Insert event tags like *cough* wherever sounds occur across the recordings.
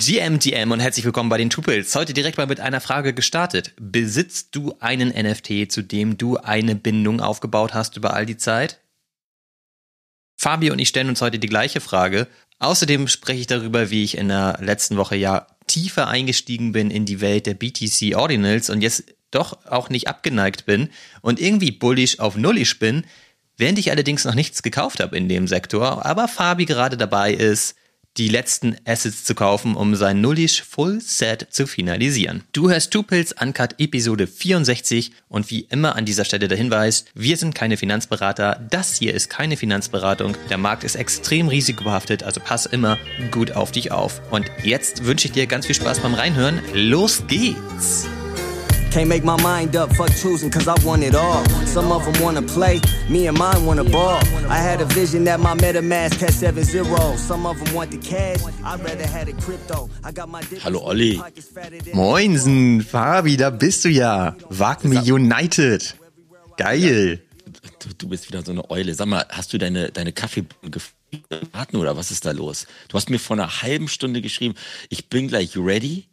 GM, GM und herzlich willkommen bei den Tupils. Heute direkt mal mit einer Frage gestartet. Besitzt du einen NFT, zu dem du eine Bindung aufgebaut hast über all die Zeit? Fabi und ich stellen uns heute die gleiche Frage. Außerdem spreche ich darüber, wie ich in der letzten Woche ja tiefer eingestiegen bin in die Welt der BTC Ordinals und jetzt doch auch nicht abgeneigt bin und irgendwie bullish auf nullisch bin, während ich allerdings noch nichts gekauft habe in dem Sektor, aber Fabi gerade dabei ist, die letzten Assets zu kaufen, um sein Nullish Full Set zu finalisieren. Du hörst Two Pills Uncut Episode 64 und wie immer an dieser Stelle der Hinweis, wir sind keine Finanzberater, das hier ist keine Finanzberatung, der Markt ist extrem risikobehaftet, also pass immer gut auf dich auf. Und jetzt wünsche ich dir ganz viel Spaß beim Reinhören. Los geht's! Can't make my mind up, fuck choosing, cause I want it all. Some of them wanna play, me and mine wanna ball. I had a vision that my MetaMask had 7 0. Some of them want the cash, I'd rather had a crypto. I got my Hallo Olli. Moinsen, Fabi, da bist du ja. Wag me United. Geil. Du, du, bist wieder so eine Eule. Sag mal, hast du deine, deine Kaffee gewarten oder was ist da los? Du hast mir vor einer halben Stunde geschrieben, ich bin gleich ready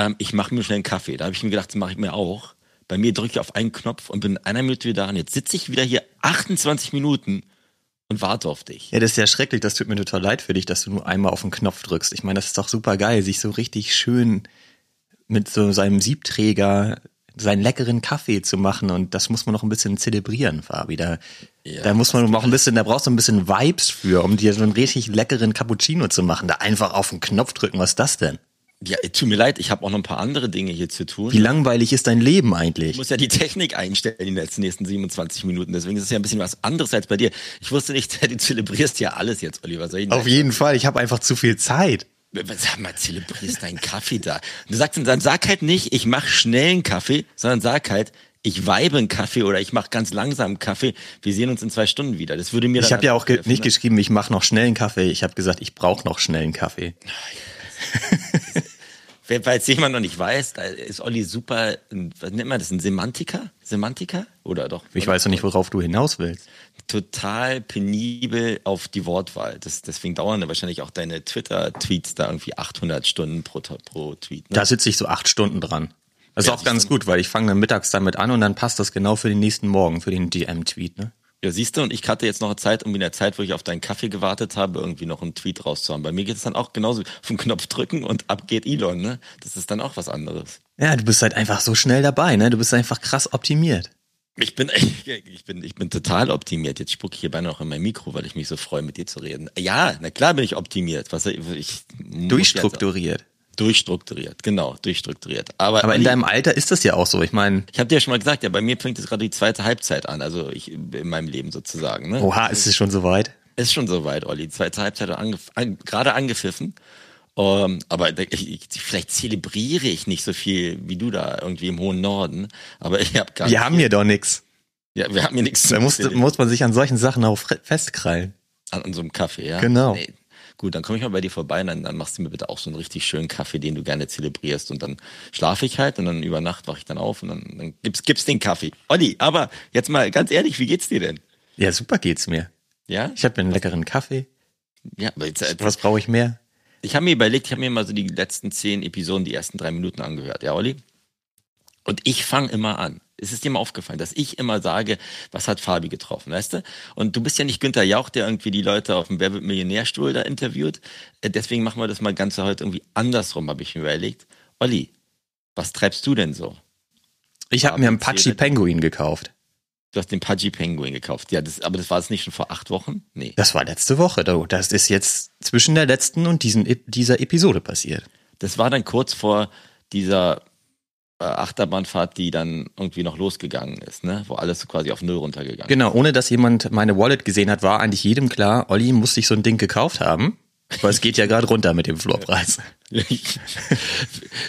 ähm, ich mache mir schnell einen Kaffee. Da habe ich mir gedacht, das mache ich mir auch. Bei mir drücke ich auf einen Knopf und bin in einer Minute wieder da. Und jetzt sitze ich wieder hier 28 Minuten und warte auf dich. Ja, das ist ja schrecklich. Das tut mir total leid für dich, dass du nur einmal auf den Knopf drückst. Ich meine, das ist doch super geil, sich so richtig schön mit so seinem Siebträger seinen leckeren Kaffee zu machen und das muss man noch ein bisschen zelebrieren, Fabi. Da, ja, da muss man auch ein bisschen, da brauchst du ein bisschen Vibes für, um dir so einen richtig leckeren Cappuccino zu machen. Da einfach auf den Knopf drücken, was ist das denn? Ja, tut mir leid, ich habe auch noch ein paar andere Dinge hier zu tun. Wie langweilig ist dein Leben eigentlich? Ich muss ja die Technik einstellen in den nächsten 27 Minuten, deswegen ist es ja ein bisschen was anderes als bei dir. Ich wusste nicht, *laughs* du zelebrierst ja alles jetzt, Oliver. Auf jeden Fall, ich habe einfach zu viel Zeit. Sag mal, zelebrierst deinen Kaffee da. Du sagst dann sag halt nicht, ich mache schnell einen Kaffee, sondern sag halt, ich weibe einen Kaffee oder ich mache ganz langsam einen Kaffee. Wir sehen uns in zwei Stunden wieder. Das würde mir. Ich habe ja auch ge nicht ne? geschrieben, ich mache noch schnell einen Kaffee. Ich habe gesagt, ich brauche noch schnell einen Kaffee. *laughs* Falls jemand noch nicht weiß, da ist Olli super, was nennt man das, ein Semantiker? Semantiker? Oder doch? Ich oder? weiß noch nicht, worauf du hinaus willst. Total penibel auf die Wortwahl. Das, deswegen dauern wahrscheinlich auch deine Twitter-Tweets da irgendwie 800 Stunden pro, pro Tweet. Ne? Da sitze ich so acht Stunden dran. Das ist ja, auch ganz gut, weil ich fange dann mittags damit an und dann passt das genau für den nächsten Morgen, für den DM-Tweet. Ne? Ja, siehst du, und ich hatte jetzt noch eine Zeit, um in der Zeit, wo ich auf deinen Kaffee gewartet habe, irgendwie noch einen Tweet rauszuhauen. Bei mir geht es dann auch genauso vom Knopf drücken und ab geht Elon, ne? Das ist dann auch was anderes. Ja, du bist halt einfach so schnell dabei, ne? Du bist einfach krass optimiert. Ich bin, *laughs* ich bin, ich bin total optimiert. Jetzt spucke ich hierbei noch in mein Mikro, weil ich mich so freue, mit dir zu reden. Ja, na klar bin ich optimiert. Was ich, Durchstrukturiert. Durchstrukturiert, genau, durchstrukturiert. Aber, aber in deinem Alter ist das ja auch so. Ich meine, ich habe dir ja schon mal gesagt, ja, bei mir fängt jetzt gerade die zweite Halbzeit an, also ich in meinem Leben sozusagen. Ne? Oha, ist es schon soweit? Ist schon soweit, Olli. Die zweite Halbzeit angef an, gerade angepfiffen. Um, ähm, aber ich, ich, vielleicht zelebriere ich nicht so viel wie du da irgendwie im hohen Norden. Aber ich habe gar Wir haben hier doch nichts. Ja, wir haben hier nichts. Da muss, muss man sich an solchen Sachen auch festkrallen. An, an so einem Kaffee, ja. Genau. Nee, Gut, dann komme ich mal bei dir vorbei und dann, dann machst du mir bitte auch so einen richtig schönen Kaffee, den du gerne zelebrierst. Und dann schlafe ich halt und dann über Nacht wache ich dann auf und dann, dann gibt's, gibt's den Kaffee. Olli, aber jetzt mal ganz ehrlich, wie geht's dir denn? Ja, super geht's mir. Ja? Ich habe mir einen leckeren Kaffee. Ja, aber jetzt, äh, was brauche ich mehr? Ich habe mir überlegt, ich habe mir mal so die letzten zehn Episoden, die ersten drei Minuten angehört. Ja, Olli? Und ich fange immer an es ist dir mal aufgefallen, dass ich immer sage, was hat Fabi getroffen, weißt du? Und du bist ja nicht Günther Jauch, der irgendwie die Leute auf dem Wer Millionärstuhl da interviewt. Äh, deswegen machen wir das mal ganz heute irgendwie andersrum, habe ich mir überlegt. Olli, was treibst du denn so? Ich habe mir einen Pachi Penguin gekauft. Du hast den Pudgy Penguin gekauft. Ja, das, aber das war es nicht schon vor acht Wochen? Nee. Das war letzte Woche. Das ist jetzt zwischen der letzten und diesen, dieser Episode passiert. Das war dann kurz vor dieser Achterbahnfahrt, die dann irgendwie noch losgegangen ist, ne? Wo alles quasi auf Null runtergegangen genau, ist. Genau, ohne dass jemand meine Wallet gesehen hat, war eigentlich jedem klar, Olli muss sich so ein Ding gekauft haben. Weil es geht ja gerade runter mit dem Floorpreis. *laughs*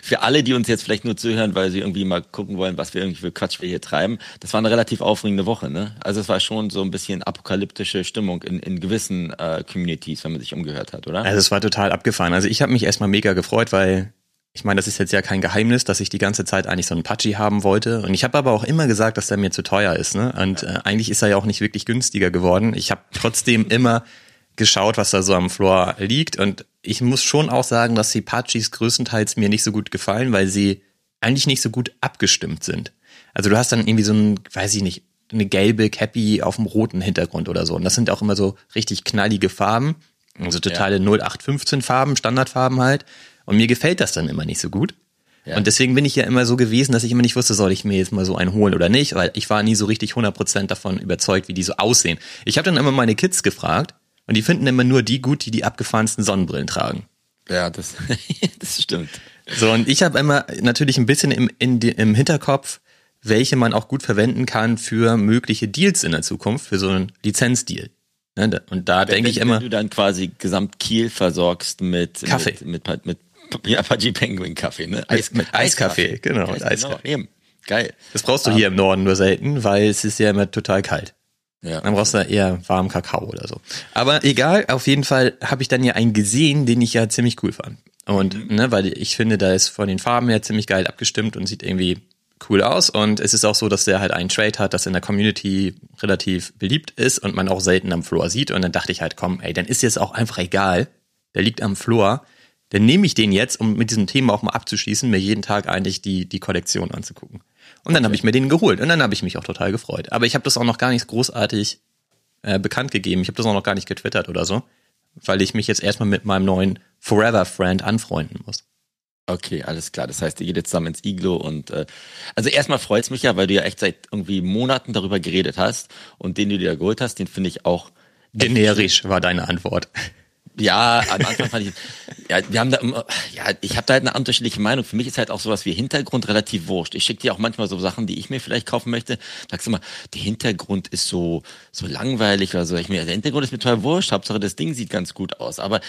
für alle, die uns jetzt vielleicht nur zuhören, weil sie irgendwie mal gucken wollen, was wir irgendwie für Quatsch wir hier treiben, das war eine relativ aufregende Woche, ne? Also es war schon so ein bisschen apokalyptische Stimmung in, in gewissen äh, Communities, wenn man sich umgehört hat, oder? Also es war total abgefahren. Also ich habe mich erstmal mega gefreut, weil ich meine, das ist jetzt ja kein Geheimnis, dass ich die ganze Zeit eigentlich so einen Pachi haben wollte. Und ich habe aber auch immer gesagt, dass der mir zu teuer ist. Ne? Und äh, eigentlich ist er ja auch nicht wirklich günstiger geworden. Ich habe trotzdem immer geschaut, was da so am Floor liegt. Und ich muss schon auch sagen, dass die Pachis größtenteils mir nicht so gut gefallen, weil sie eigentlich nicht so gut abgestimmt sind. Also du hast dann irgendwie so ein, weiß ich nicht, eine gelbe Cappy auf dem roten Hintergrund oder so. Und das sind auch immer so richtig knallige Farben. Also totale ja. 0815 Farben, Standardfarben halt. Und mir gefällt das dann immer nicht so gut. Ja. Und deswegen bin ich ja immer so gewesen, dass ich immer nicht wusste, soll ich mir jetzt mal so einen holen oder nicht, weil ich war nie so richtig 100% davon überzeugt, wie die so aussehen. Ich habe dann immer meine Kids gefragt und die finden immer nur die gut, die die abgefahrensten Sonnenbrillen tragen. Ja, das, *laughs* das stimmt. So, und ich habe immer natürlich ein bisschen im, in, im Hinterkopf, welche man auch gut verwenden kann für mögliche Deals in der Zukunft, für so einen Lizenzdeal. Ne, und da denke ich immer. Wenn du dann quasi gesamt Kiel versorgst mit Kaffee. Mit, mit, mit, mit *laughs* Apache Penguin Kaffee, ne? Eis, mit Eiskaffee, genau. Eis, Eiskaffee. Genau, eben. Geil. Das brauchst du um, hier im Norden nur selten, weil es ist ja immer total kalt. Ja. Dann brauchst du eher warmen Kakao oder so. Aber egal, auf jeden Fall habe ich dann ja einen gesehen, den ich ja ziemlich cool fand. Und, mhm. ne, weil ich finde, da ist von den Farben her ziemlich geil abgestimmt und sieht irgendwie cool aus. Und es ist auch so, dass der halt einen Trade hat, das in der Community relativ beliebt ist und man auch selten am Floor sieht. Und dann dachte ich halt, komm, ey, dann ist jetzt auch einfach egal. Der liegt am Floor. Dann nehme ich den jetzt, um mit diesem Thema auch mal abzuschließen, mir jeden Tag eigentlich die, die Kollektion anzugucken. Und dann okay. habe ich mir den geholt und dann habe ich mich auch total gefreut. Aber ich habe das auch noch gar nicht großartig äh, bekannt gegeben. Ich habe das auch noch gar nicht getwittert oder so, weil ich mich jetzt erstmal mit meinem neuen Forever Friend anfreunden muss. Okay, alles klar. Das heißt, ihr geht jetzt zusammen ins Iglo und äh, also erstmal freut's mich ja, weil du ja echt seit irgendwie Monaten darüber geredet hast und den du dir geholt hast, den finde ich auch generisch war deine Antwort. Ja, am Anfang fand ich, ja, wir haben da ja, ich habe da halt eine unterschiedliche Meinung. Für mich ist halt auch sowas wie Hintergrund relativ wurscht. Ich schicke dir auch manchmal so Sachen, die ich mir vielleicht kaufen möchte. Sagst du mal, der Hintergrund ist so, so langweilig oder so. Ich mir, der Hintergrund ist mir total wurscht. Hauptsache das Ding sieht ganz gut aus. Aber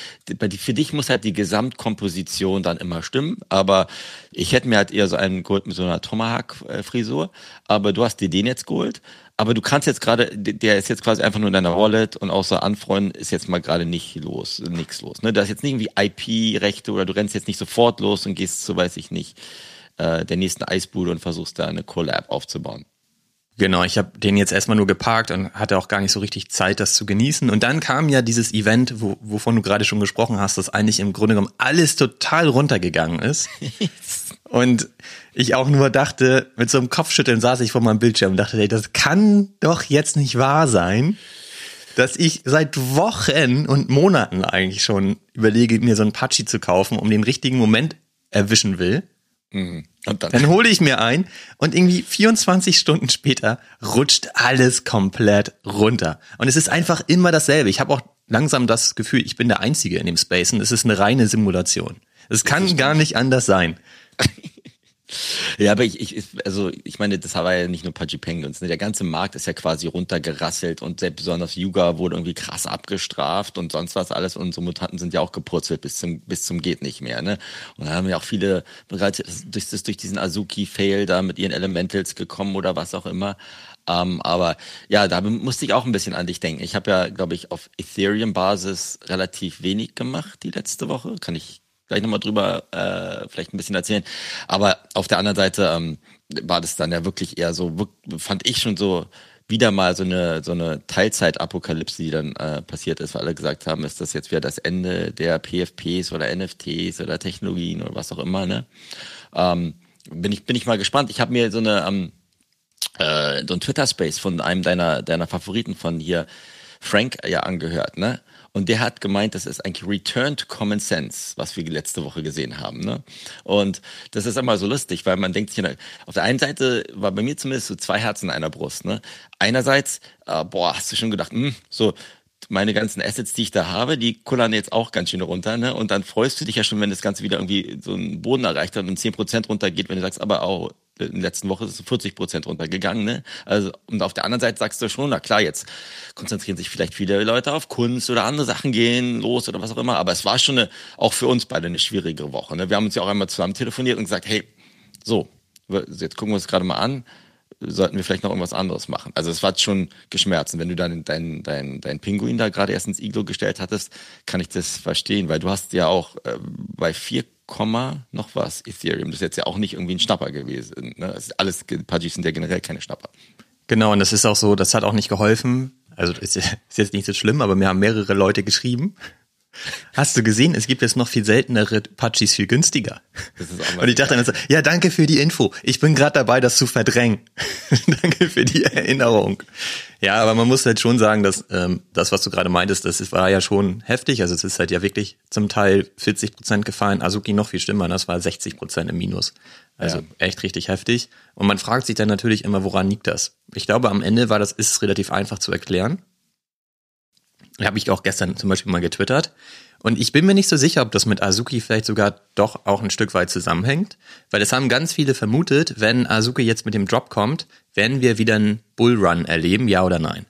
für dich muss halt die Gesamtkomposition dann immer stimmen. Aber ich hätte mir halt eher so einen geholt mit so einer Tomahawk-Frisur. Aber du hast dir den jetzt geholt. Aber du kannst jetzt gerade, der ist jetzt quasi einfach nur in deiner Wallet und außer Anfreunden ist jetzt mal gerade nicht los, nichts los. Ne? Da ist jetzt nicht irgendwie IP-Rechte oder du rennst jetzt nicht sofort los und gehst zu, weiß ich nicht, äh, der nächsten Eisbude und versuchst da eine Collab aufzubauen. Genau, ich habe den jetzt erstmal nur geparkt und hatte auch gar nicht so richtig Zeit, das zu genießen. Und dann kam ja dieses Event, wo, wovon du gerade schon gesprochen hast, dass eigentlich im Grunde genommen alles total runtergegangen ist. *laughs* und ich auch nur dachte, mit so einem Kopfschütteln saß ich vor meinem Bildschirm und dachte, ey, das kann doch jetzt nicht wahr sein, dass ich seit Wochen und Monaten eigentlich schon überlege, mir so einen Pachi zu kaufen, um den richtigen Moment erwischen will. Mhm. Und dann, dann hole ich mir ein und irgendwie 24 Stunden später rutscht alles komplett runter. Und es ist einfach immer dasselbe. Ich habe auch langsam das Gefühl, ich bin der Einzige in dem Space und es ist eine reine Simulation. Es kann gar nicht anders sein. Ja, aber ich, ich, also ich meine, das war ja nicht nur Pudgy Penguins. Ne? Der ganze Markt ist ja quasi runtergerasselt und selbst besonders Yuga wurde irgendwie krass abgestraft und sonst was alles. Und so Mutanten sind ja auch gepurzelt bis zum, bis zum geht nicht mehr. Ne? Und da haben ja auch viele bereits durch, durch diesen Azuki-Fail da mit ihren Elementals gekommen oder was auch immer. Ähm, aber ja, da musste ich auch ein bisschen an dich denken. Ich habe ja, glaube ich, auf Ethereum-Basis relativ wenig gemacht die letzte Woche. Kann ich gleich nochmal drüber äh, vielleicht ein bisschen erzählen. Aber auf der anderen Seite ähm, war das dann ja wirklich eher so, fand ich schon so wieder mal so eine so eine Teilzeitapokalypse, die dann äh, passiert ist, weil alle gesagt haben, ist das jetzt wieder das Ende der PFPs oder NFTs oder Technologien oder was auch immer. Ne? Ähm, bin ich bin ich mal gespannt. Ich habe mir so eine ähm, äh, so ein Twitter Space von einem deiner deiner Favoriten von hier Frank ja angehört, ne? Und der hat gemeint, das ist eigentlich Returned Common Sense, was wir letzte Woche gesehen haben. Ne? Und das ist immer so lustig, weil man denkt sich, auf der einen Seite war bei mir zumindest so zwei Herzen in einer Brust. Ne? Einerseits, äh, boah, hast du schon gedacht, mh, hm, so meine ganzen Assets, die ich da habe, die kullern jetzt auch ganz schön runter, ne? Und dann freust du dich ja schon, wenn das Ganze wieder irgendwie so einen Boden erreicht hat und 10% runtergeht, wenn du sagst, aber auch in der letzten Woche ist es 40 Prozent runtergegangen. Ne? Also, und auf der anderen Seite sagst du schon, na klar, jetzt konzentrieren sich vielleicht viele Leute auf Kunst oder andere Sachen gehen los oder was auch immer. Aber es war schon eine, auch für uns beide eine schwierige Woche. Ne? Wir haben uns ja auch einmal zusammen telefoniert und gesagt, hey, so, jetzt gucken wir uns gerade mal an sollten wir vielleicht noch irgendwas anderes machen. Also es war schon geschmerzt. Und wenn du dann dein, dein, dein Pinguin da gerade erst ins Iglo gestellt hattest, kann ich das verstehen, weil du hast ja auch äh, bei vier noch was Ethereum. Das ist jetzt ja auch nicht irgendwie ein Schnapper gewesen. Ne? Das ist alles, Pudgies sind ja generell keine Schnapper. Genau, und das ist auch so, das hat auch nicht geholfen, Also ist, ist jetzt nicht so schlimm, aber mir haben mehrere Leute geschrieben. Hast du gesehen, es gibt jetzt noch viel seltenere Pachis viel günstiger. Und ich dachte dann so, ja, danke für die Info. Ich bin gerade dabei, das zu verdrängen. *laughs* danke für die Erinnerung. Ja, aber man muss halt schon sagen, dass ähm, das, was du gerade meintest, das war ja schon heftig. Also es ist halt ja wirklich zum Teil 40 Prozent gefallen. Azuki noch viel schlimmer, das war 60 Prozent im Minus. Also ja. echt richtig heftig. Und man fragt sich dann natürlich immer, woran liegt das? Ich glaube, am Ende war das, ist es relativ einfach zu erklären. Habe ich auch gestern zum Beispiel mal getwittert. Und ich bin mir nicht so sicher, ob das mit Azuki vielleicht sogar doch auch ein Stück weit zusammenhängt, weil es haben ganz viele vermutet, wenn Azuki jetzt mit dem Drop kommt, werden wir wieder einen Bullrun erleben, ja oder nein.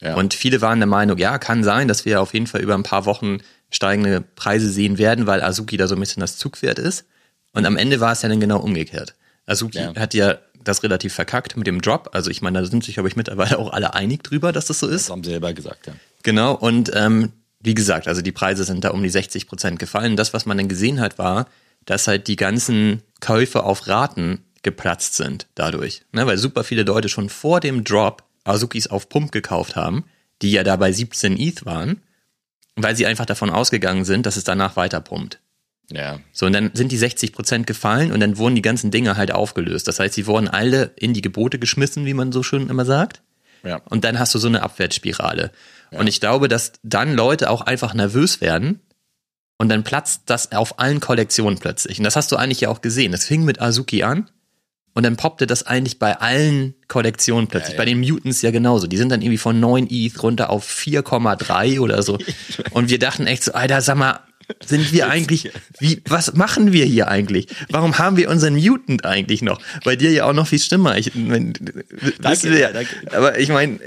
Ja. Und viele waren der Meinung, ja, kann sein, dass wir auf jeden Fall über ein paar Wochen steigende Preise sehen werden, weil Azuki da so ein bisschen das Zugpferd ist. Und am Ende war es ja dann genau umgekehrt. Azuki ja. hat ja das relativ verkackt mit dem Drop. Also ich meine, da sind sich, glaube ich, mittlerweile auch alle einig drüber, dass das so ist. Das haben sie selber gesagt, ja. Genau, und ähm, wie gesagt, also die Preise sind da um die 60 Prozent gefallen. Das, was man dann gesehen hat, war, dass halt die ganzen Käufe auf Raten geplatzt sind dadurch. Ne? Weil super viele Leute schon vor dem Drop Azukis auf Pump gekauft haben, die ja da bei 17 ETH waren, weil sie einfach davon ausgegangen sind, dass es danach weiter pumpt. Ja. So, und dann sind die 60 Prozent gefallen und dann wurden die ganzen Dinge halt aufgelöst. Das heißt, sie wurden alle in die Gebote geschmissen, wie man so schön immer sagt. Ja. Und dann hast du so eine Abwärtsspirale. Ja. Und ich glaube, dass dann Leute auch einfach nervös werden und dann platzt das auf allen Kollektionen plötzlich. Und das hast du eigentlich ja auch gesehen. Das fing mit Azuki an und dann poppte das eigentlich bei allen Kollektionen plötzlich. Ja, ja. Bei den Mutants ja genauso. Die sind dann irgendwie von 9 ETH runter auf 4,3 oder so. *laughs* Und wir dachten echt so, Alter, sag mal, sind wir eigentlich, wie, was machen wir hier eigentlich? Warum haben wir unseren Mutant eigentlich noch? Bei dir ja auch noch viel schlimmer. Ich, mein, danke, wir, ja, danke. Aber ich meine,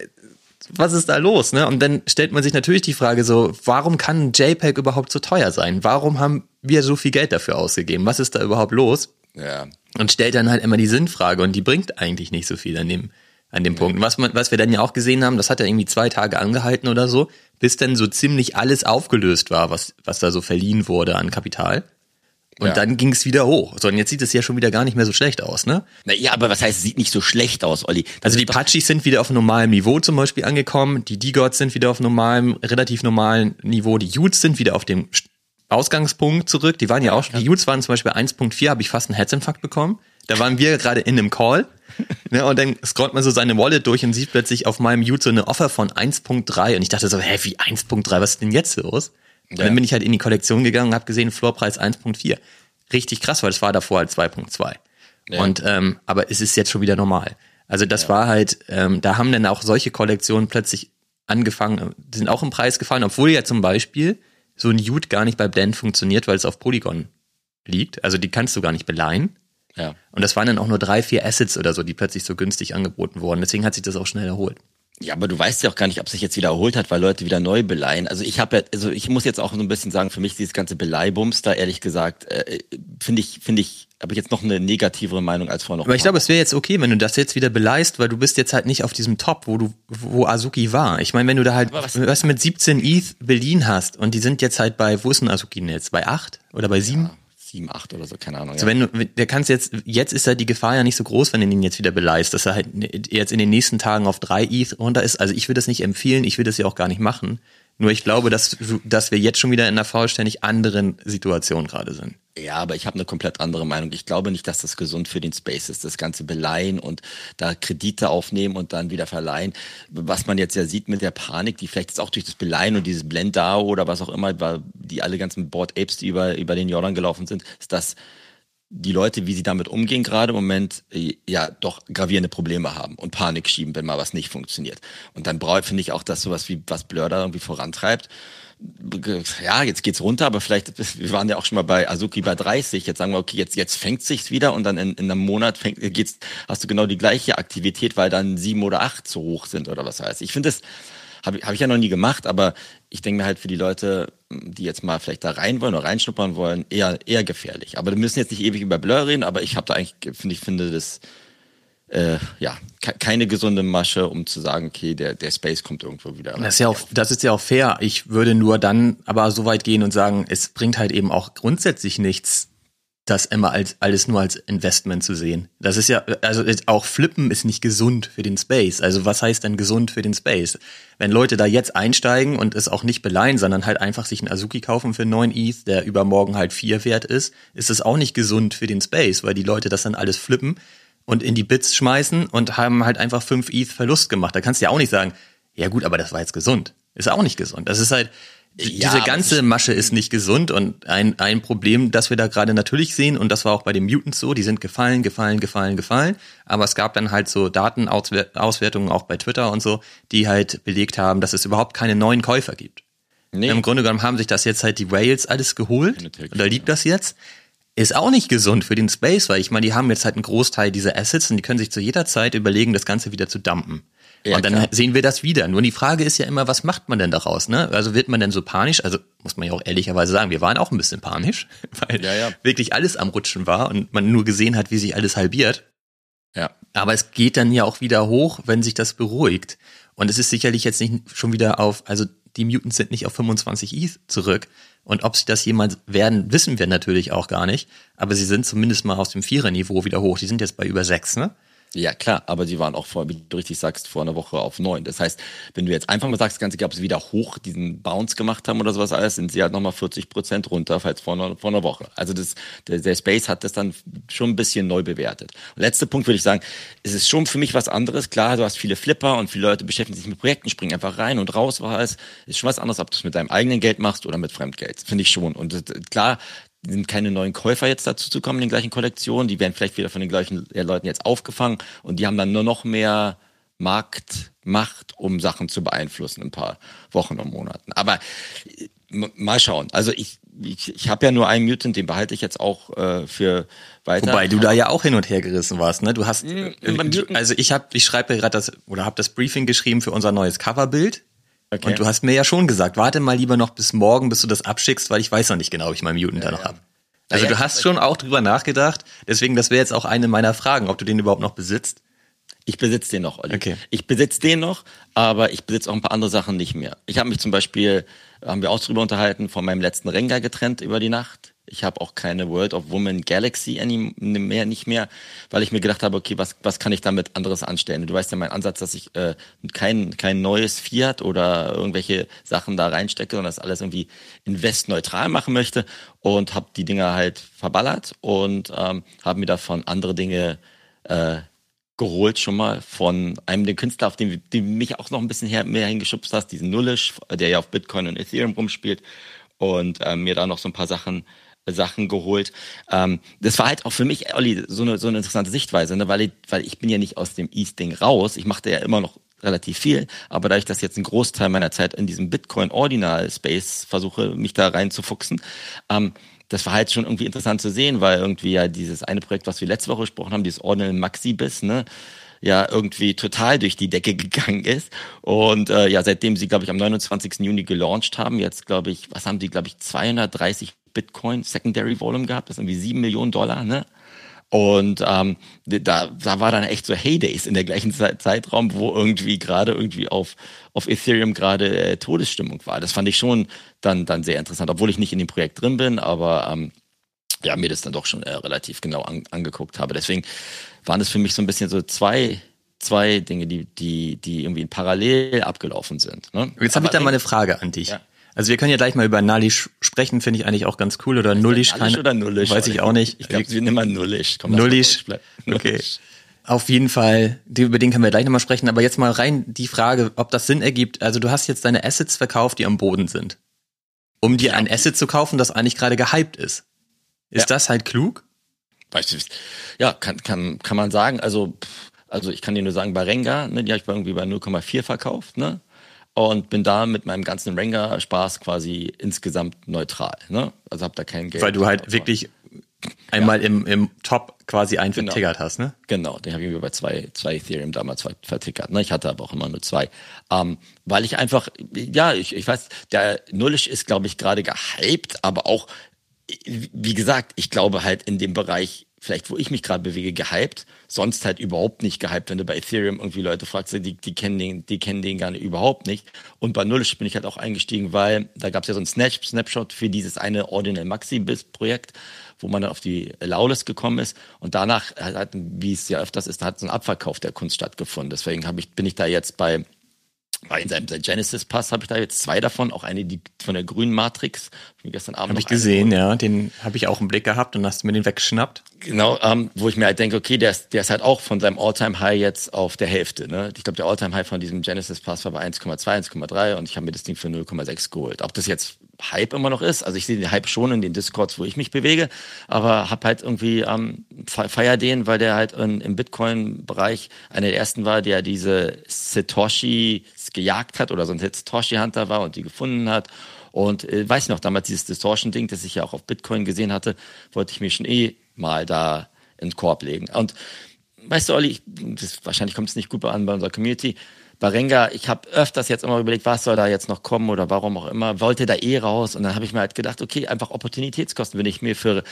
was ist da los? Ne? Und dann stellt man sich natürlich die Frage so, warum kann ein JPEG überhaupt so teuer sein? Warum haben wir so viel Geld dafür ausgegeben? Was ist da überhaupt los? Ja. Und stellt dann halt immer die Sinnfrage und die bringt eigentlich nicht so viel an dem, an dem ja. Punkt. Was, man, was wir dann ja auch gesehen haben, das hat ja irgendwie zwei Tage angehalten oder so, bis dann so ziemlich alles aufgelöst war, was, was da so verliehen wurde an Kapital. Und ja. dann ging es wieder hoch. So, und jetzt sieht es ja schon wieder gar nicht mehr so schlecht aus, ne? Na ja, aber was heißt, es sieht nicht so schlecht aus, Olli? Das also die Pachis sind wieder auf normalem Niveau zum Beispiel angekommen, die D-Gods sind wieder auf normalem, relativ normalen Niveau, die Utes sind wieder auf dem Ausgangspunkt zurück. Die waren ja, auch, die Utes waren zum Beispiel 1.4, habe ich fast einen Herzinfarkt bekommen. Da waren wir gerade in einem Call. *laughs* Ne, und dann scrollt man so seine Wallet durch und sieht plötzlich auf meinem Ute so eine Offer von 1.3. Und ich dachte so, hä, wie 1.3, was ist denn jetzt los? Und ja. dann bin ich halt in die Kollektion gegangen und habe gesehen, Floorpreis 1.4. Richtig krass, weil es war davor halt 2.2. Ja. Und ähm, aber es ist jetzt schon wieder normal. Also das ja. war halt, ähm, da haben dann auch solche Kollektionen plötzlich angefangen, sind auch im Preis gefallen, obwohl ja zum Beispiel so ein Ute gar nicht bei Blend funktioniert, weil es auf Polygon liegt. Also die kannst du gar nicht beleihen. Ja. Und das waren dann auch nur drei, vier Assets oder so, die plötzlich so günstig angeboten wurden. Deswegen hat sich das auch schnell erholt. Ja, aber du weißt ja auch gar nicht, ob sich jetzt wieder erholt hat, weil Leute wieder neu beleihen. Also ich habe ja, also ich muss jetzt auch so ein bisschen sagen, für mich dieses ganze Beleihbums da ehrlich gesagt, äh, finde ich, finde ich, habe ich jetzt noch eine negativere Meinung als vorher noch. Aber ich glaube, es wäre jetzt okay, wenn du das jetzt wieder beleihst, weil du bist jetzt halt nicht auf diesem Top, wo du, wo Azuki war. Ich meine, wenn du da halt was, was mit 17 ETH Berlin hast und die sind jetzt halt bei, wo ist denn Azuki jetzt? Bei 8 oder bei 7? Ja sieben, acht oder so, keine Ahnung. Also ja. wenn du, der kannst jetzt, jetzt ist halt die Gefahr ja nicht so groß, wenn du ihn jetzt wieder beleist, dass er halt jetzt in den nächsten Tagen auf drei ETH runter ist. Also ich würde das nicht empfehlen, ich würde das ja auch gar nicht machen. Nur ich glaube, dass, dass wir jetzt schon wieder in einer vollständig anderen Situation gerade sind. Ja, aber ich habe eine komplett andere Meinung. Ich glaube nicht, dass das gesund für den Space ist, das ganze beleihen und da Kredite aufnehmen und dann wieder verleihen. Was man jetzt ja sieht mit der Panik, die vielleicht jetzt auch durch das Beleihen und dieses Blendao oder was auch immer, die alle ganzen Board Apes, die über, über den Jordan gelaufen sind, ist das die Leute, wie sie damit umgehen, gerade im Moment, äh, ja, doch gravierende Probleme haben und Panik schieben, wenn mal was nicht funktioniert. Und dann brauche finde ich auch, dass sowas wie was Blur da irgendwie vorantreibt. Ja, jetzt geht's runter, aber vielleicht, wir waren ja auch schon mal bei Azuki bei 30, jetzt sagen wir, okay, jetzt, jetzt fängt sich's wieder und dann in, in einem Monat fängt, geht's, hast du genau die gleiche Aktivität, weil dann sieben oder acht zu hoch sind oder was heißt. Ich finde das, habe hab ich ja noch nie gemacht, aber ich denke mir halt für die Leute, die jetzt mal vielleicht da rein wollen oder reinschnuppern wollen, eher, eher gefährlich. Aber wir müssen jetzt nicht ewig über Blur reden, aber ich habe da eigentlich, finde ich, finde das, äh, ja, keine gesunde Masche, um zu sagen, okay, der, der Space kommt irgendwo wieder. Das ist ja auch, das ist ja auch fair. Ich würde nur dann aber so weit gehen und sagen, es bringt halt eben auch grundsätzlich nichts, das immer als alles nur als Investment zu sehen. Das ist ja, also auch Flippen ist nicht gesund für den Space. Also was heißt denn gesund für den Space? Wenn Leute da jetzt einsteigen und es auch nicht beleihen, sondern halt einfach sich einen Azuki kaufen für 9 ETH, der übermorgen halt 4 wert ist, ist es auch nicht gesund für den Space, weil die Leute das dann alles flippen und in die Bits schmeißen und haben halt einfach 5 ETH Verlust gemacht. Da kannst du ja auch nicht sagen, ja gut, aber das war jetzt gesund. Ist auch nicht gesund. Das ist halt, ja, diese ganze Masche ist nicht gesund und ein, ein Problem, das wir da gerade natürlich sehen, und das war auch bei den Mutants so, die sind gefallen, gefallen, gefallen, gefallen, aber es gab dann halt so Datenauswertungen auch bei Twitter und so, die halt belegt haben, dass es überhaupt keine neuen Käufer gibt. Nee. Im Grunde genommen haben sich das jetzt halt die Whales alles geholt und da liegt das jetzt. Ist auch nicht gesund für den Space, weil ich meine, die haben jetzt halt einen Großteil dieser Assets und die können sich zu jeder Zeit überlegen, das Ganze wieder zu dumpen. Ja, und dann klar. sehen wir das wieder. Nur die Frage ist ja immer, was macht man denn daraus? Ne? Also wird man denn so panisch? Also muss man ja auch ehrlicherweise sagen, wir waren auch ein bisschen panisch, *laughs* weil ja, ja. wirklich alles am Rutschen war und man nur gesehen hat, wie sich alles halbiert. Ja. Aber es geht dann ja auch wieder hoch, wenn sich das beruhigt. Und es ist sicherlich jetzt nicht schon wieder auf, also die Mutants sind nicht auf 25 ETH zurück. Und ob sie das jemals werden, wissen wir natürlich auch gar nicht. Aber sie sind zumindest mal aus dem Vierer-Niveau wieder hoch. Die sind jetzt bei über sechs, ne? Ja, klar, aber sie waren auch vor, wie du richtig sagst, vor einer Woche auf neun. Das heißt, wenn du jetzt einfach mal sagst, ganz egal, ob sie wieder hoch diesen Bounce gemacht haben oder sowas alles, sind sie halt nochmal 40 Prozent runter, falls vor einer, vor einer Woche. Also das, der, der Space hat das dann schon ein bisschen neu bewertet. Und letzter Punkt würde ich sagen, es ist schon für mich was anderes. Klar, du hast viele Flipper und viele Leute beschäftigen sich mit Projekten, springen einfach rein und raus war es. Ist schon was anderes, ob du es mit deinem eigenen Geld machst oder mit Fremdgeld. Finde ich schon. Und äh, klar, sind keine neuen Käufer jetzt dazu zu kommen in den gleichen Kollektionen. Die werden vielleicht wieder von den gleichen Leuten jetzt aufgefangen und die haben dann nur noch mehr Marktmacht, um Sachen zu beeinflussen in ein paar Wochen und Monaten. Aber mal schauen. Also ich, ich, ich habe ja nur einen Mutant, den behalte ich jetzt auch äh, für weiter. Wobei du da ja auch hin und her gerissen warst, ne? Du hast, mhm, also ich habe, ich schreibe gerade das oder habe das Briefing geschrieben für unser neues Coverbild. Okay. Und du hast mir ja schon gesagt, warte mal lieber noch bis morgen, bis du das abschickst, weil ich weiß noch nicht genau, ob ich meinen Mutant ja, da noch ja. habe. Also ja, du hast schon auch drüber nachgedacht. Deswegen, das wäre jetzt auch eine meiner Fragen, ob du den überhaupt noch besitzt. Ich besitze den noch, Olli. Okay. Ich besitze den noch, aber ich besitze auch ein paar andere Sachen nicht mehr. Ich habe mich zum Beispiel, haben wir auch drüber unterhalten, von meinem letzten Rengar getrennt über die Nacht. Ich habe auch keine World of Woman Galaxy mehr, nicht mehr, weil ich mir gedacht habe, okay, was, was kann ich damit anderes anstellen? Du weißt ja mein Ansatz, dass ich äh, kein, kein neues Fiat oder irgendwelche Sachen da reinstecke, sondern das alles irgendwie investneutral machen möchte und habe die Dinger halt verballert und ähm, habe mir davon andere Dinge äh, geholt schon mal von einem der Künstler, auf den, den mich auch noch ein bisschen her, mehr hingeschubst hast, diesen Nullish, der ja auf Bitcoin und Ethereum rumspielt und äh, mir da noch so ein paar Sachen Sachen geholt. Ähm, das war halt auch für mich, Olli, so eine, so eine interessante Sichtweise, ne? weil, ich, weil ich bin ja nicht aus dem East-Ding raus. Ich machte ja immer noch relativ viel, aber da ich das jetzt einen Großteil meiner Zeit in diesem Bitcoin-Ordinal-Space versuche, mich da reinzufuchsen, ähm, das war halt schon irgendwie interessant zu sehen, weil irgendwie ja dieses eine Projekt, was wir letzte Woche gesprochen haben, dieses Ordinal Maxi-Bis, ne, ja irgendwie total durch die Decke *laughs* gegangen ist. Und äh, ja, seitdem sie, glaube ich, am 29. Juni gelauncht haben, jetzt glaube ich, was haben die, glaube ich, 230 Bitcoin Secondary Volume gehabt, das ist irgendwie sieben Millionen Dollar, ne? Und ähm, da, da war dann echt so Heydays in der gleichen Zeitraum, wo irgendwie gerade irgendwie auf, auf Ethereum gerade äh, Todesstimmung war. Das fand ich schon dann, dann sehr interessant, obwohl ich nicht in dem Projekt drin bin, aber ähm, ja, mir das dann doch schon äh, relativ genau an, angeguckt habe. Deswegen waren das für mich so ein bisschen so zwei, zwei Dinge, die, die, die irgendwie parallel abgelaufen sind. Ne? Jetzt habe ich da mal eine Frage an dich. Ja. Also wir können ja gleich mal über Nullish sprechen, finde ich eigentlich auch ganz cool. Oder Nullish. Nullish oder Nullish? Weiß ich auch nicht. Ich glaube, wir nehmen mal Nullish. Komm, Nullish. Okay. Auf jeden Fall, über den können wir gleich nochmal sprechen. Aber jetzt mal rein die Frage, ob das Sinn ergibt. Also du hast jetzt deine Assets verkauft, die am Boden sind. Um dir ja. ein Asset zu kaufen, das eigentlich gerade gehypt ist. Ist ja. das halt klug? Weißt du, ja, kann, kann, kann man sagen. Also, also ich kann dir nur sagen, bei Renga, ne, die habe ich irgendwie bei 0,4 verkauft, ne? Und bin da mit meinem ganzen Ranger-Spaß quasi insgesamt neutral. Ne? Also hab da kein Geld. Weil du halt wirklich einmal ja. im, im Top quasi einen genau. vertickert hast, ne? Genau, den habe ich bei zwei, zwei Ethereum damals vertickert. Ne? Ich hatte aber auch immer nur zwei. Ähm, weil ich einfach, ja, ich, ich weiß, der Nullish ist, glaube ich, gerade gehypt, aber auch wie gesagt, ich glaube halt in dem Bereich vielleicht wo ich mich gerade bewege, gehypt. Sonst halt überhaupt nicht gehypt, wenn du bei Ethereum irgendwie Leute fragst, die, die kennen den, die kennen den gar nicht, überhaupt nicht. Und bei Nullish bin ich halt auch eingestiegen, weil da gab es ja so ein Snap Snapshot für dieses eine Ordinal Maxi-Projekt, wo man dann auf die Lawless gekommen ist. Und danach, hat, wie es ja öfters ist, hat so ein Abverkauf der Kunst stattgefunden. Deswegen ich, bin ich da jetzt bei bei seinem Genesis Pass habe ich da jetzt zwei davon, auch eine die von der grünen Matrix. Hab ich gestern Abend habe ich gesehen, ja, den habe ich auch im Blick gehabt und hast mir den weggeschnappt. Genau, ähm, wo ich mir halt denke, okay, der ist, der ist halt auch von seinem Alltime High jetzt auf der Hälfte. Ne? Ich glaube, der Alltime High von diesem Genesis Pass war bei 1,2, 1,3 und ich habe mir das Ding für 0,6 geholt. Ob das jetzt Hype immer noch ist. Also ich sehe den Hype schon in den Discords, wo ich mich bewege, aber hab halt irgendwie ähm, feier den, weil der halt in, im Bitcoin-Bereich einer der ersten war, der diese Satoshi gejagt hat oder so ein Satoshi-Hunter war und die gefunden hat. Und äh, weiß noch, damals dieses Distortion-Ding, das ich ja auch auf Bitcoin gesehen hatte, wollte ich mir schon eh mal da in den Korb legen. Und weißt du, Olli, ich, das, wahrscheinlich kommt es nicht gut an bei unserer Community, Barenga, ich habe öfters jetzt immer überlegt, was soll da jetzt noch kommen oder warum auch immer, wollte da eh raus und dann habe ich mir halt gedacht, okay, einfach Opportunitätskosten, wenn ich mir für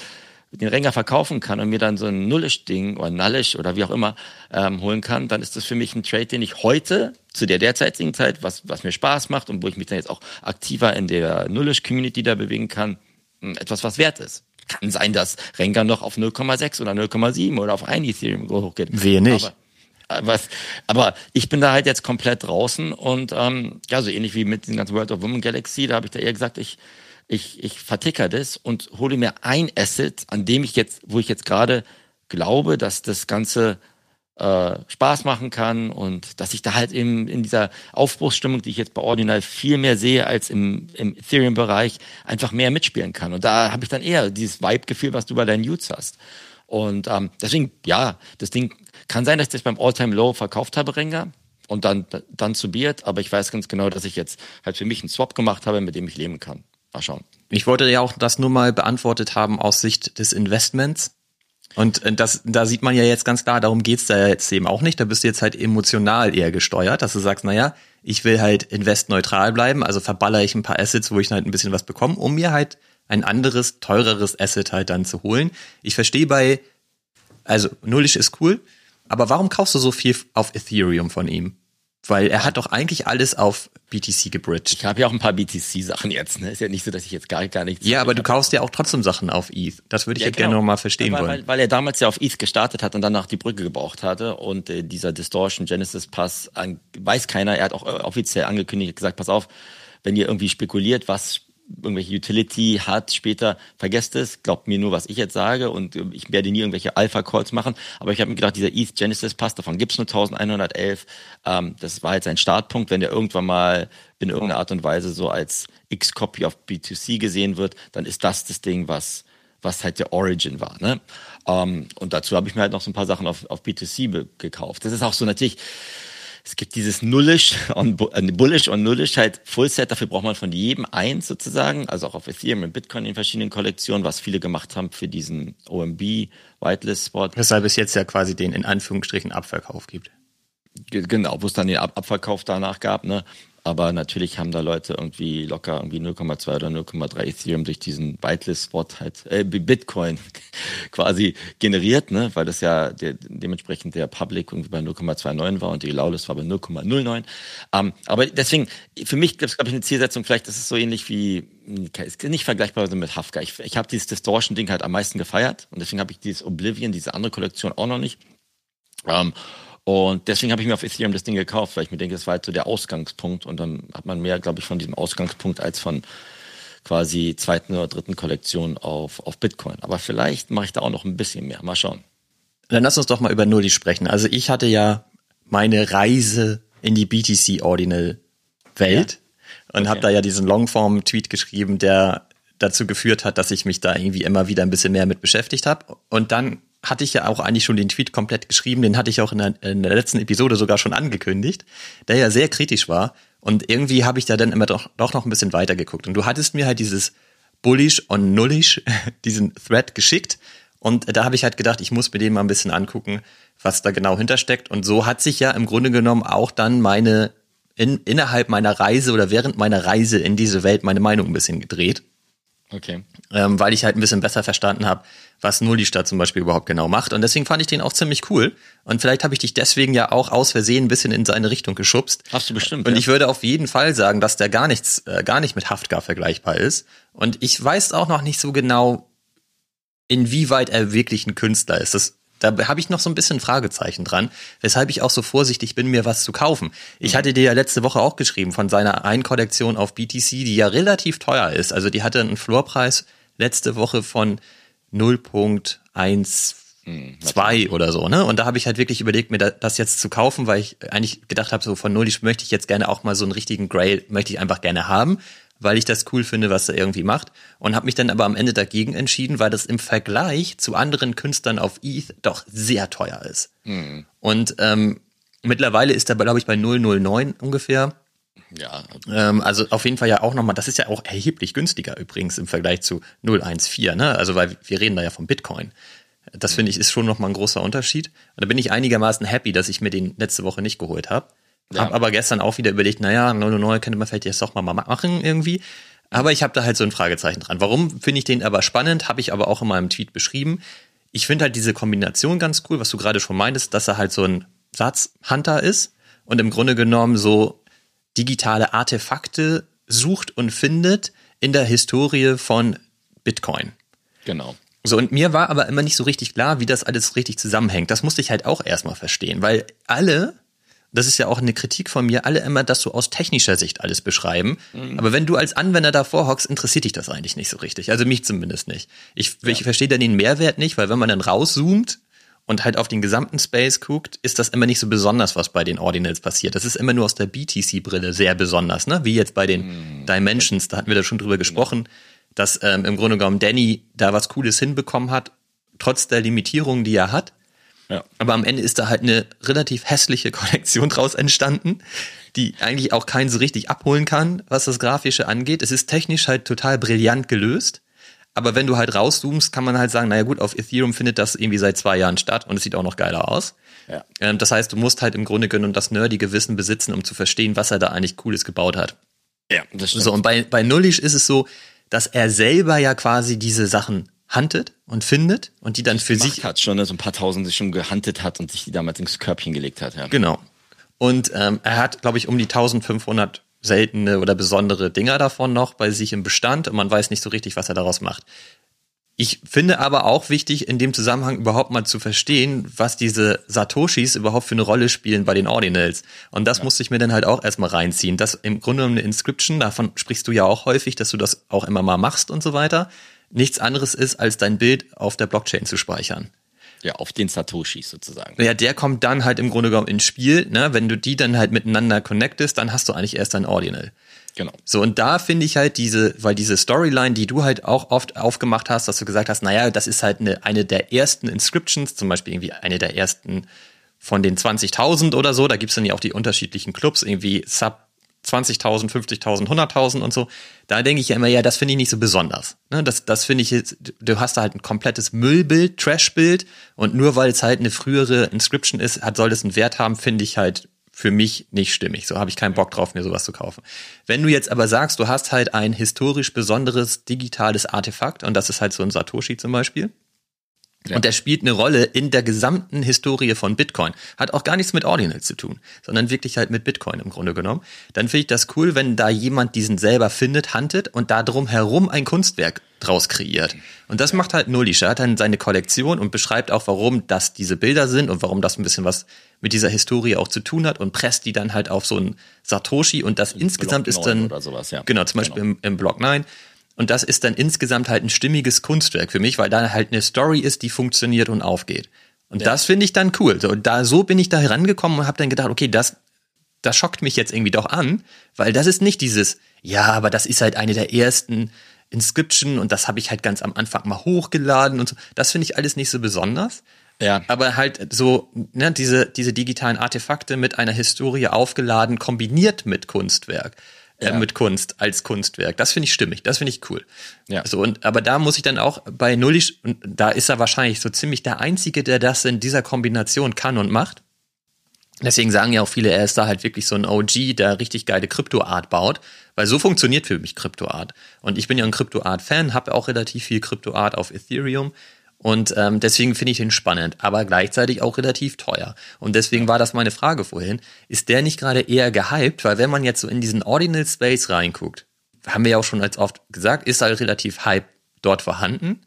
den Renger verkaufen kann und mir dann so ein Nullisch-Ding oder Nullisch oder wie auch immer ähm, holen kann, dann ist das für mich ein Trade, den ich heute zu der derzeitigen Zeit, was, was mir Spaß macht und wo ich mich dann jetzt auch aktiver in der Nullisch-Community da bewegen kann, hm, etwas, was wert ist. Kann sein, dass Renga noch auf 0,6 oder 0,7 oder auf ein Ethereum hochgeht. Wehe nicht. Aber was, aber ich bin da halt jetzt komplett draußen und ähm, ja, so ähnlich wie mit den ganzen World of Women Galaxy, da habe ich da eher gesagt, ich, ich, ich verticker das und hole mir ein Asset, an dem ich jetzt, wo ich jetzt gerade glaube, dass das Ganze äh, Spaß machen kann und dass ich da halt eben in dieser Aufbruchsstimmung, die ich jetzt bei Ordinal viel mehr sehe als im, im Ethereum-Bereich, einfach mehr mitspielen kann. Und da habe ich dann eher dieses Vibe-Gefühl, was du bei deinen Utes hast. Und ähm, deswegen, ja, das Ding kann sein, dass ich das beim All-Time Low verkauft habe, Renga, und dann, dann zu Beard, aber ich weiß ganz genau, dass ich jetzt halt für mich einen Swap gemacht habe, mit dem ich leben kann. Mal schauen. Ich wollte ja auch das nur mal beantwortet haben aus Sicht des Investments. Und äh, das, da sieht man ja jetzt ganz klar, darum geht's da jetzt eben auch nicht. Da bist du jetzt halt emotional eher gesteuert, dass du sagst, naja, ich will halt investneutral bleiben, also verballere ich ein paar Assets, wo ich halt ein bisschen was bekomme, um mir halt ein anderes, teureres Asset halt dann zu holen. Ich verstehe bei, also Nullish ist cool, aber warum kaufst du so viel auf Ethereum von ihm? Weil er hat doch eigentlich alles auf BTC gebridged. Ich habe ja auch ein paar BTC-Sachen jetzt. Ne? Ist ja nicht so, dass ich jetzt gar, gar nichts. Ja, aber du kaufst ja auch trotzdem Sachen auf ETH. Das würde ich ja, ja genau. gerne nochmal verstehen weil, wollen. Weil, weil er damals ja auf ETH gestartet hat und danach die Brücke gebraucht hatte. Und äh, dieser Distortion Genesis Pass, an, weiß keiner. Er hat auch äh, offiziell angekündigt, gesagt, pass auf, wenn ihr irgendwie spekuliert, was irgendwelche Utility hat später, vergesst es, glaubt mir nur, was ich jetzt sage und ich werde nie irgendwelche Alpha-Calls machen, aber ich habe mir gedacht, dieser ETH Genesis Pass, davon gibt's nur 1111, ähm, das war jetzt ein Startpunkt, wenn der irgendwann mal in irgendeiner Art und Weise so als X-Copy auf B2C gesehen wird, dann ist das das Ding, was was halt der Origin war. Ne? Ähm, und dazu habe ich mir halt noch so ein paar Sachen auf, auf B2C gekauft. Das ist auch so natürlich, es gibt dieses Nullish und äh, Bullish und Nullish halt Fullset, dafür braucht man von jedem eins sozusagen, also auch auf Ethereum und Bitcoin in verschiedenen Kollektionen, was viele gemacht haben für diesen OMB Whitelist Spot. Weshalb es jetzt ja quasi den in Anführungsstrichen Abverkauf gibt. Genau, wo es dann den Ab Abverkauf danach gab, ne? Aber natürlich haben da Leute irgendwie locker irgendwie 0,2 oder 0,3 Ethereum durch diesen Whitelist-Spot halt, äh, Bitcoin *laughs* quasi generiert, ne? weil das ja der, dementsprechend der Public irgendwie bei 0,29 war und die Lawless war bei 0,09. Ähm, aber deswegen, für mich gibt es, glaube ich, eine Zielsetzung, vielleicht ist es so ähnlich wie, ist nicht vergleichbar mit Hafka. Ich, ich habe dieses Distortion-Ding halt am meisten gefeiert und deswegen habe ich dieses Oblivion, diese andere Kollektion auch noch nicht. Ähm, und deswegen habe ich mir auf Ethereum das Ding gekauft, weil ich mir denke, das war halt so der Ausgangspunkt. Und dann hat man mehr, glaube ich, von diesem Ausgangspunkt als von quasi zweiten oder dritten Kollektion auf, auf Bitcoin. Aber vielleicht mache ich da auch noch ein bisschen mehr. Mal schauen. Dann lass uns doch mal über Nulli sprechen. Also ich hatte ja meine Reise in die BTC Ordinal Welt ja? und okay. habe da ja diesen Longform-Tweet geschrieben, der dazu geführt hat, dass ich mich da irgendwie immer wieder ein bisschen mehr mit beschäftigt habe. Und dann hatte ich ja auch eigentlich schon den Tweet komplett geschrieben, den hatte ich auch in der, in der letzten Episode sogar schon angekündigt, der ja sehr kritisch war. Und irgendwie habe ich da dann immer doch, doch noch ein bisschen weiter geguckt. Und du hattest mir halt dieses Bullish und Nullish, *laughs* diesen Thread geschickt. Und da habe ich halt gedacht, ich muss mir den mal ein bisschen angucken, was da genau hintersteckt. Und so hat sich ja im Grunde genommen auch dann meine, in, innerhalb meiner Reise oder während meiner Reise in diese Welt meine Meinung ein bisschen gedreht. Okay. ähm, weil ich halt ein bisschen besser verstanden habe, was Nullista zum Beispiel überhaupt genau macht. Und deswegen fand ich den auch ziemlich cool. Und vielleicht habe ich dich deswegen ja auch aus Versehen ein bisschen in seine Richtung geschubst. Hast du bestimmt. Und ja. ich würde auf jeden Fall sagen, dass der gar nichts, äh, gar nicht mit Haftgar vergleichbar ist. Und ich weiß auch noch nicht so genau, inwieweit er wirklich ein Künstler ist. Das, da habe ich noch so ein bisschen Fragezeichen dran, weshalb ich auch so vorsichtig bin, mir was zu kaufen. Ich hatte dir ja letzte Woche auch geschrieben von seiner Ein-Kollektion auf BTC, die ja relativ teuer ist. Also die hatte einen Floorpreis letzte Woche von 0.12 oder so, ne? Und da habe ich halt wirklich überlegt, mir da- das jetzt zu kaufen, weil ich eigentlich gedacht habe, so von Null möchte ich jetzt gerne auch mal so einen richtigen Grail, möchte ich einfach gerne haben, weil ich das cool finde, was er irgendwie macht. Und habe mich dann aber am Ende dagegen entschieden, weil das im Vergleich zu anderen Künstlern auf ETH doch sehr teuer ist. Und ähm, mittlerweile ist er, glaube ich, bei 009 ungefähr. ja, Ähm, also auf jeden Fall ja auch nochmal, das ist ja auch erheblich günstiger übrigens im Vergleich zu 014, ne? Also weil wir reden da ja vom Bitcoin. Das finde ich ist schon nochmal ein großer Unterschied. Und da bin ich einigermaßen happy, dass ich mir den letzte Woche nicht geholt habe. Ja. Hab aber gestern auch wieder überlegt, naja, 009 könnte man vielleicht jetzt doch mal machen irgendwie. Aber ich habe da halt so ein Fragezeichen dran. Warum finde ich den aber spannend, habe ich aber auch in meinem Tweet beschrieben. Ich finde halt diese Kombination ganz cool, was du gerade schon meintest, dass er halt so ein Satzhunter ist und im Grunde genommen so digitale Artefakte sucht und findet in der Historie von Bitcoin. genau. So, und mir war aber immer nicht so richtig klar, wie das alles richtig zusammenhängt. Das musste ich halt auch erstmal verstehen, weil alle, das ist ja auch eine Kritik von mir, alle immer das so aus technischer Sicht alles beschreiben. Aber wenn du als Anwender davor hockst, interessiert dich das eigentlich nicht so richtig. Also mich zumindest nicht. Ich, ich verstehe dann den Mehrwert nicht, weil wenn man dann rauszoomt und halt auf den gesamten Space guckt, ist das immer nicht so besonders, was bei den Ordinals passiert. Das ist immer nur aus der BTC-Brille sehr besonders, ne? Wie jetzt bei den Dimensions, da hatten wir da schon drüber gesprochen, dass ähm, im Grunde genommen Danny da was Cooles hinbekommen hat, trotz der Limitierungen, die er hat. Ja. Aber am Ende ist da halt eine relativ hässliche *laughs* Kollektion draus entstanden, die eigentlich auch keinen so richtig abholen kann, was das Grafische angeht. Es ist technisch halt total brillant gelöst. Aber wenn du halt rauszoomst, kann man halt sagen, naja gut, auf Ethereum findet das irgendwie seit zwei Jahren statt und es sieht auch noch geiler aus. Ja. Ähm, das heißt, du musst halt im Grunde genommen das nerdige Wissen besitzen, um zu verstehen, was er da eigentlich Cooles gebaut hat. Ja, das stimmt. So, und bei, bei Nullish ist es so, dass er selber ja quasi diese Sachen huntet und findet und die dann für sich hat schon, ne, so ein paar Tausend sich schon gehandelt hat und sich die damals ins Körbchen gelegt hat. Ja. Genau. Und ähm, er hat, glaube ich, um die 1500 seltene oder besondere Dinger davon noch bei sich im Bestand und man weiß nicht so richtig, was er daraus macht. Ich finde aber auch wichtig, in dem Zusammenhang überhaupt mal zu verstehen, was diese Satoshis überhaupt für eine Rolle spielen bei den Ordinals. Und das musste ich mir dann halt auch erstmal reinziehen. Das im Grunde eine Inscription, davon sprichst du ja auch häufig, dass du das auch immer mal machst und so weiter, nichts anderes ist, als dein Bild auf der Blockchain zu speichern. ja, auf den Satoshis sozusagen. Ja, der kommt dann halt im Grunde genommen ins Spiel. Ne? Wenn du die dann halt miteinander connectest, dann hast du eigentlich erst ein Ordinal. Genau. So, und da finde ich halt diese, weil diese Storyline, die du halt auch oft aufgemacht hast, dass du gesagt hast, naja, das ist halt eine, eine der ersten Inscriptions, zum Beispiel irgendwie eine der ersten von den 20.000 oder so, da gibt's dann ja auch die unterschiedlichen Clubs, irgendwie Sub 20.000, 50.000, 100.000 und so. Da denke ich ja immer, ja, das finde ich nicht so besonders. Ne, das das finde ich jetzt, du hast da halt ein komplettes Müllbild, Trashbild und nur weil es halt eine frühere Inscription ist, hat, soll das einen Wert haben, finde ich halt für mich nicht stimmig. So habe ich keinen Bock drauf, mir sowas zu kaufen. Wenn du jetzt aber sagst, du hast halt ein historisch besonderes digitales Artefakt und das ist halt so ein Satoshi zum Beispiel, Ja. und der spielt eine Rolle in der gesamten Historie von Bitcoin. Hat auch gar nichts mit Ordinals zu tun, sondern wirklich halt mit Bitcoin im Grunde genommen. Dann finde ich das cool, wenn da jemand diesen selber findet, huntet und da drum herum ein Kunstwerk draus kreiert. Und das macht halt Nullish. Er hat dann seine Kollektion und beschreibt auch, warum das diese Bilder sind und warum das ein bisschen was mit dieser Historie auch zu tun hat und presst die dann halt auf so ein Satoshi und das insgesamt Block ist 9 dann sowas, ja. genau zum Beispiel im, im Block 9 und das ist dann insgesamt halt ein stimmiges Kunstwerk für mich, weil da halt eine Story ist, die funktioniert und aufgeht. Und das finde ich dann cool. So, da so bin ich da herangekommen und habe dann gedacht, okay, das das schockt mich jetzt irgendwie doch an, weil das ist nicht dieses, ja, aber das ist halt eine der ersten Inscription und das habe ich halt ganz am Anfang mal hochgeladen und so. Das finde ich alles nicht so besonders. Ja. Aber halt so, ne, diese, diese digitalen Artefakte mit einer Historie aufgeladen, kombiniert mit Kunstwerk, äh, Ja. mit Kunst als Kunstwerk. Das finde ich stimmig, das finde ich cool. Ja. So, und, aber da muss ich dann auch bei Nullisch, und da ist er wahrscheinlich so ziemlich der Einzige, der das in dieser Kombination kann und macht. Deswegen sagen ja auch viele, er ist da halt wirklich so ein OG, der richtig geile Kryptoart baut, weil so funktioniert für mich Kryptoart. Und ich bin ja ein Kryptoart-Fan, habe auch relativ viel Kryptoart auf Ethereum und ähm, deswegen finde ich den spannend, aber gleichzeitig auch relativ teuer. Und deswegen war das meine Frage vorhin, ist der nicht gerade eher gehypt, weil wenn man jetzt so in diesen Ordinal Space reinguckt, haben wir ja auch schon als oft gesagt, ist halt relativ Hype dort vorhanden.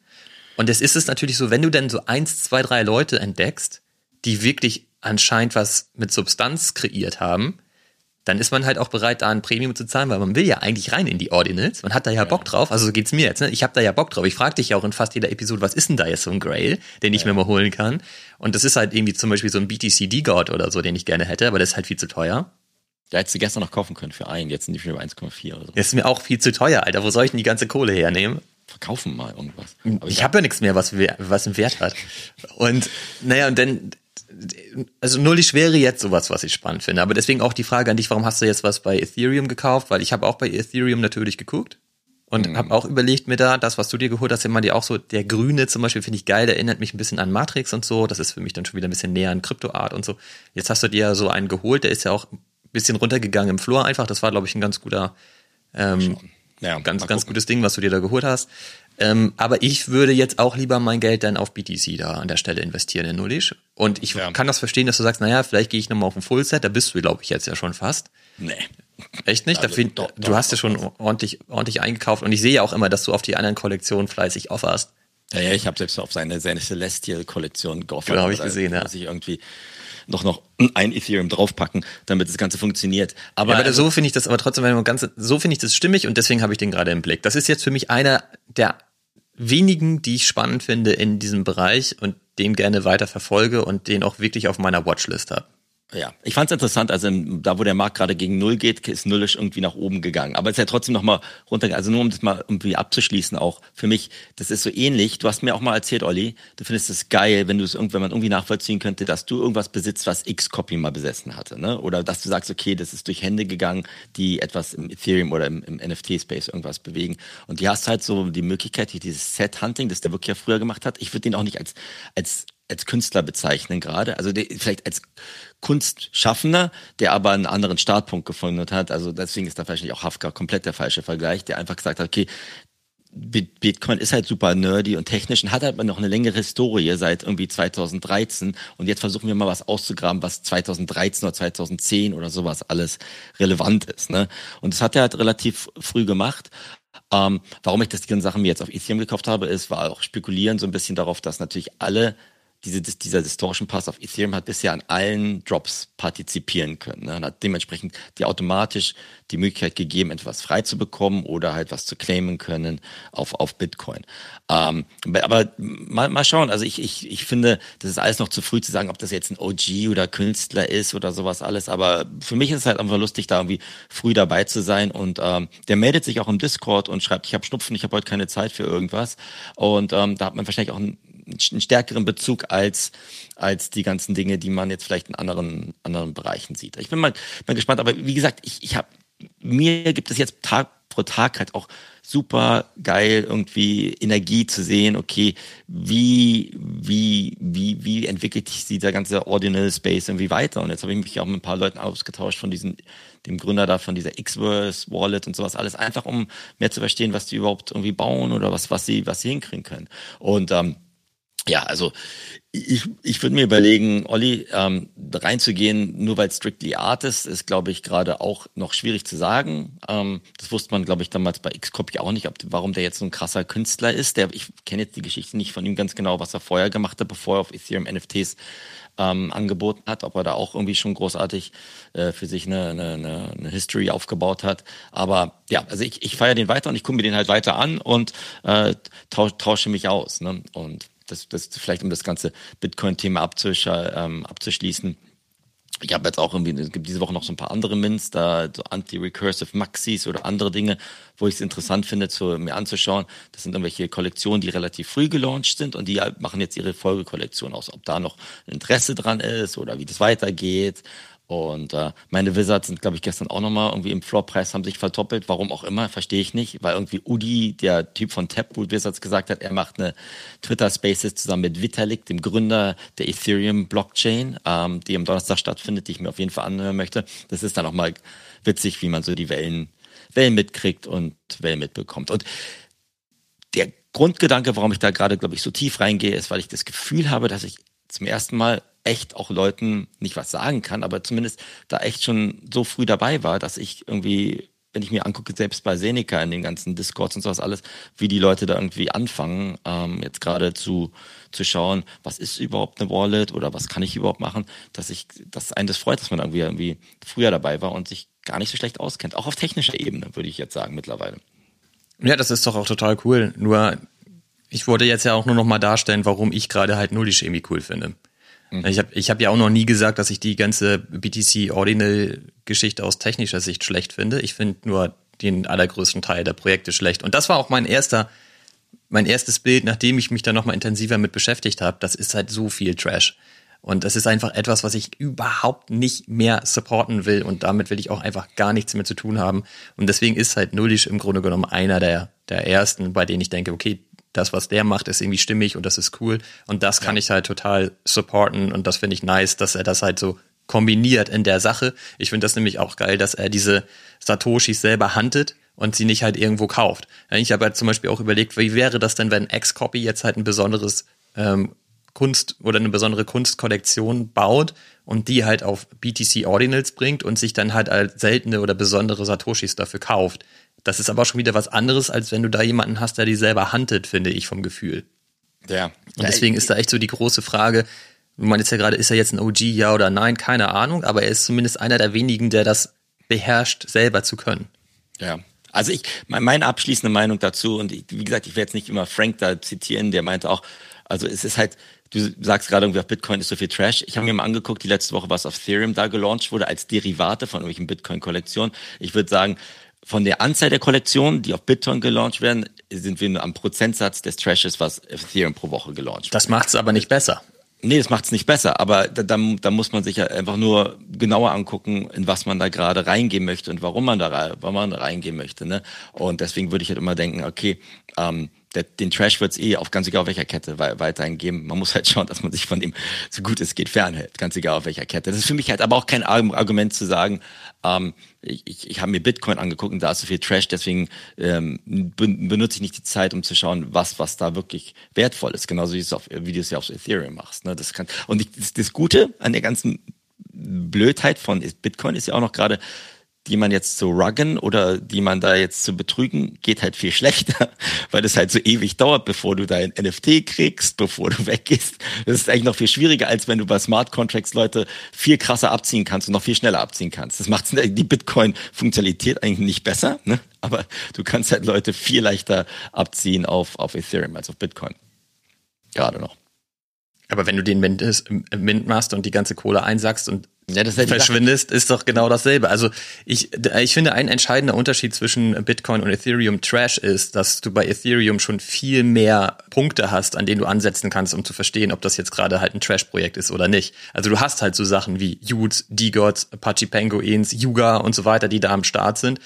Und es ist es natürlich so, wenn du dann so eins, zwei, drei Leute entdeckst, die wirklich anscheinend was mit Substanz kreiert haben, dann ist man halt auch bereit, da ein Premium zu zahlen, weil man will ja eigentlich rein in die Ordinals. Man hat da ja, ja. Bock drauf. Also so geht's mir jetzt. Ne? Ich habe da ja Bock drauf. Ich frage dich ja auch in fast jeder Episode, was ist denn da jetzt so ein Grail, den ich ja. mir mal holen kann? Und das ist halt irgendwie zum Beispiel so ein BTC-D-God oder so, den ich gerne hätte, aber das ist halt viel zu teuer. Da hättest du gestern noch kaufen können für einen, jetzt sind die schon über 1,4 oder so. Das ist mir auch viel zu teuer, Alter. Wo soll ich denn die ganze Kohle hernehmen? Verkaufen mal irgendwas. Aber ich habe ja nichts mehr, was, was einen Wert hat. *laughs* Und naja, und dann also Nullisch wäre jetzt sowas, was ich spannend finde. Aber deswegen auch die Frage an dich, warum hast du jetzt was bei Ethereum gekauft? Weil ich habe auch bei Ethereum natürlich geguckt und mhm. habe auch überlegt mir da, das, was du dir geholt hast, immer dir auch so, der Grüne zum Beispiel finde ich geil, der erinnert mich ein bisschen an Matrix und so. Das ist für mich dann schon wieder ein bisschen näher an Kryptoart und so. Jetzt hast du dir so einen geholt, der ist ja auch ein bisschen runtergegangen im Flur einfach. Das war, glaube ich, ein ganz guter, ähm, ja, ganz, ganz gutes Ding, was du dir da geholt hast. Ähm, aber ich würde jetzt auch lieber mein Geld dann auf BTC da an der Stelle investieren in Nullish. Und ich ja. kann das verstehen, dass du sagst, naja, vielleicht gehe ich nochmal auf ein Fullset, da bist du, glaube ich, jetzt ja schon fast. Nee. Echt nicht? Also, Dafür, doch, du doch, hast ja schon ordentlich, ordentlich eingekauft und ich sehe ja auch immer, dass du auf die anderen Kollektionen fleißig offerst. Ja, ja, ich habe selbst auf seine, seine Celestial-Kollektion geoffert. Genau, habe ich gesehen, ja. Ich irgendwie noch, noch *clears throat* ein Ethereum draufpacken, damit das Ganze funktioniert. Aber, ja, aber also, so finde ich das aber trotzdem, wenn man ganz, so finde ich das stimmig und deswegen habe ich den gerade im Blick. Das ist jetzt für mich einer der wenigen, die ich spannend finde in diesem Bereich und den gerne weiter verfolge und den auch wirklich auf meiner Watchlist habe. Ja, ich fand es interessant, also da wo der Markt gerade gegen Null geht, ist Nullisch irgendwie nach oben gegangen. Aber es ist ja trotzdem nochmal runtergegangen. Also nur um das mal irgendwie abzuschließen auch, für mich, das ist so ähnlich. Du hast mir auch mal erzählt, Olli, du findest es geil, wenn du es wenn man irgendwie nachvollziehen könnte, dass du irgendwas besitzt, was X-Copy mal besessen hatte. Ne? Oder dass du sagst, okay, das ist durch Hände gegangen, die etwas im Ethereum oder im, im NFT-Space irgendwas bewegen. Und die hast halt so die Möglichkeit, dieses Set-Hunting, das der wirklich ja früher gemacht hat. Ich würde den auch nicht als, als als Künstler bezeichnen gerade. Also der, vielleicht als Kunstschaffender, der aber einen anderen Startpunkt gefunden hat. Also deswegen ist da vielleicht auch Hafka komplett der falsche Vergleich, der einfach gesagt hat, okay, Bitcoin ist halt super nerdy und technisch und hat halt noch eine längere Historie seit irgendwie 2013 und jetzt versuchen wir mal was auszugraben, was 2013 oder 2010 oder sowas alles relevant ist. Ne? Und das hat er halt relativ früh gemacht. Ähm, warum ich das die ganzen Sachen mir jetzt auf Ethereum gekauft habe, ist, war auch spekulieren so ein bisschen darauf, dass natürlich alle diese, dieser Distortion Pass auf Ethereum hat bisher an allen Drops partizipieren können. Ne? Und hat dementsprechend die automatisch die Möglichkeit gegeben, etwas frei zu bekommen oder halt was zu claimen können auf, auf Bitcoin. Ähm, aber mal, mal schauen. Also ich, ich, ich finde, das ist alles noch zu früh zu sagen, ob das jetzt ein OG oder Künstler ist oder sowas alles. Aber für mich ist es halt einfach lustig, da irgendwie früh dabei zu sein. Und ähm, der meldet sich auch im Discord und schreibt, ich habe Schnupfen, ich habe heute keine Zeit für irgendwas. Und ähm, da hat man wahrscheinlich auch ein einen stärkeren Bezug als, als die ganzen Dinge, die man jetzt vielleicht in anderen, anderen Bereichen sieht. Ich bin mal, mal gespannt, aber wie gesagt, ich, ich habe, mir gibt es jetzt Tag pro Tag halt auch super geil irgendwie Energie zu sehen, okay, wie, wie, wie, wie entwickelt sich dieser ganze Ordinal Space irgendwie weiter? Und jetzt habe ich mich auch mit ein paar Leuten ausgetauscht von diesen, dem Gründer da von dieser Xverse Wallet und sowas alles, einfach um mehr zu verstehen, was die überhaupt irgendwie bauen oder was, was sie, was sie hinkriegen können. Und ähm, ja, also ich, ich würde mir überlegen, Olli, ähm, reinzugehen, nur weil Strictly Art ist, ist, glaube ich, gerade auch noch schwierig zu sagen. Ähm, das wusste man, glaube ich, damals bei Xcopy auch nicht, ob, warum der jetzt so ein krasser Künstler ist. Der, ich kenne jetzt die Geschichte nicht von ihm ganz genau, was er vorher gemacht hat, bevor er auf Ethereum NFTs ähm, angeboten hat, ob er da auch irgendwie schon großartig äh, für sich eine, eine, eine History aufgebaut hat. Aber ja, also ich, ich feiere den weiter und ich gucke mir den halt weiter an und äh, tausche, tausche mich aus. Ne? Und das, das vielleicht um das ganze Bitcoin-Thema abzusch ähm, abzuschließen. Ich habe jetzt auch irgendwie, es gibt diese Woche noch so ein paar andere Mints, da so Anti-Recursive Maxis oder andere Dinge, wo ich es interessant finde, zu, mir anzuschauen. Das sind irgendwelche Kollektionen, die relativ früh gelauncht sind und die machen jetzt ihre Folgekollektion aus. Ob da noch Interesse dran ist oder wie das weitergeht Und äh, meine Wizards sind, glaube ich, gestern auch nochmal irgendwie im Floorpreis, haben sich verdoppelt. Warum auch immer, verstehe ich nicht. Weil irgendwie Udi, der Typ von Taproot Wizards, gesagt hat, er macht eine Twitter Spaces zusammen mit Vitalik, dem Gründer der Ethereum Blockchain, ähm, die am Donnerstag stattfindet, die ich mir auf jeden Fall anhören möchte. Das ist dann auch mal witzig, wie man so die Wellen, Wellen mitkriegt und Wellen mitbekommt. Und der Grundgedanke, warum ich da gerade, glaube ich, so tief reingehe, ist, weil ich das Gefühl habe, dass ich zum ersten Mal echt auch Leuten nicht was sagen kann, aber zumindest da echt schon so früh dabei war, dass ich irgendwie, wenn ich mir angucke, selbst bei Seneca in den ganzen Discords und sowas alles, wie die Leute da irgendwie anfangen, ähm, jetzt gerade zu, zu schauen, was ist überhaupt eine Wallet oder was kann ich überhaupt machen, dass ich, dass einen das freut, dass man irgendwie, irgendwie früher dabei war und sich gar nicht so schlecht auskennt. Auch auf technischer Ebene, würde ich jetzt sagen, mittlerweile. Ja, das ist doch auch total cool. Nur, ich wollte jetzt ja auch nur noch mal darstellen, warum ich gerade halt nur die Chemie cool finde. Mhm. Ich habe ich hab ja auch noch nie gesagt, dass ich die ganze BTC Ordinal Geschichte aus technischer Sicht schlecht finde. Ich finde nur den allergrößten Teil der Projekte schlecht. Und das war auch mein erster, mein erstes Bild, nachdem ich mich da nochmal intensiver mit beschäftigt habe. Das ist halt so viel Trash. Und das ist einfach etwas, was ich überhaupt nicht mehr supporten will. Und damit will ich auch einfach gar nichts mehr zu tun haben. Und deswegen ist halt Nullish im Grunde genommen einer der, der ersten, bei denen ich denke, okay, das, was der macht, ist irgendwie stimmig und das ist cool. Und das kann ja. ich halt total supporten und das finde ich nice, dass er das halt so kombiniert in der Sache. Ich finde das nämlich auch geil, dass er diese Satoshis selber handelt und sie nicht halt irgendwo kauft. Ich habe halt zum Beispiel auch überlegt, wie wäre das denn, wenn X-Copy jetzt halt ein besonderes ähm, Kunst oder eine besondere Kunstkollektion baut und die halt auf BTC Ordinals bringt und sich dann halt als seltene oder besondere Satoshis dafür kauft. Das ist aber schon wieder was anderes, als wenn du da jemanden hast, der die selber handelt, finde ich vom Gefühl. Ja. Und deswegen ist da echt so die große Frage, du meinst ja gerade, ist er jetzt ein OG, ja oder nein? Keine Ahnung, aber er ist zumindest einer der wenigen, der das beherrscht, selber zu können. Ja. Also ich, meine abschließende Meinung dazu, und ich, wie gesagt, ich werde jetzt nicht immer Frank da zitieren, der meinte auch, also es ist halt, du sagst gerade irgendwie auf Bitcoin ist so viel Trash. Ich habe mir mal angeguckt, die letzte Woche, was auf Ethereum da gelauncht wurde, als Derivate von irgendwelchen Bitcoin-Kollektionen. Ich würde sagen, von der Anzahl der Kollektionen, die auf Bitcoin gelauncht werden, sind wir nur am Prozentsatz des Trashes, was Ethereum pro Woche gelauncht wird. Das macht es aber nicht besser. Nee, das macht es nicht besser, aber da, da, da muss man sich ja einfach nur genauer angucken, in was man da gerade reingehen möchte und warum man da, warum man da reingehen möchte. Ne? Und deswegen würde ich halt immer denken, okay, ähm, der, den Trash wird es eh auf ganz egal auf welcher Kette weiterhin geben. Man muss halt schauen, *laughs* dass man sich von dem so gut es geht fernhält, ganz egal auf welcher Kette. Das ist für mich halt aber auch kein Argument zu sagen, ähm, ich, ich, ich habe mir Bitcoin angeguckt und da ist so viel Trash, deswegen ähm, benutze ich nicht die Zeit, um zu schauen, was was da wirklich wertvoll ist. Genauso wie, es auf, wie du es ja auf Ethereum machst. Ne? Das kann, und ich, das, das Gute an der ganzen Blödheit von Bitcoin ist ja auch noch gerade, die man jetzt zu ruggen oder die man da jetzt zu betrügen, geht halt viel schlechter, *laughs* weil es halt so ewig dauert, bevor du dein NFT kriegst, bevor du *laughs* weggehst. Das ist eigentlich noch viel schwieriger, als wenn du bei Smart Contracts Leute viel krasser abziehen kannst und noch viel schneller abziehen kannst. Das macht die Bitcoin-Funktionalität eigentlich nicht besser, ne? aber du kannst halt Leute viel leichter abziehen auf, auf Ethereum als auf Bitcoin. Gerade noch. Aber wenn du den Mint, Mint machst und die ganze Kohle einsackst und ja, das verschwindest, ist doch genau dasselbe. Also ich, ich finde, ein entscheidender Unterschied zwischen Bitcoin und Ethereum Trash ist, dass du bei Ethereum schon viel mehr Punkte hast, an denen du ansetzen kannst, um zu verstehen, ob das jetzt gerade halt ein Trash-Projekt ist oder nicht. Also du hast halt so Sachen wie Utes, D-Gods, Apache Penguins, Yuga und so weiter, die da am Start sind.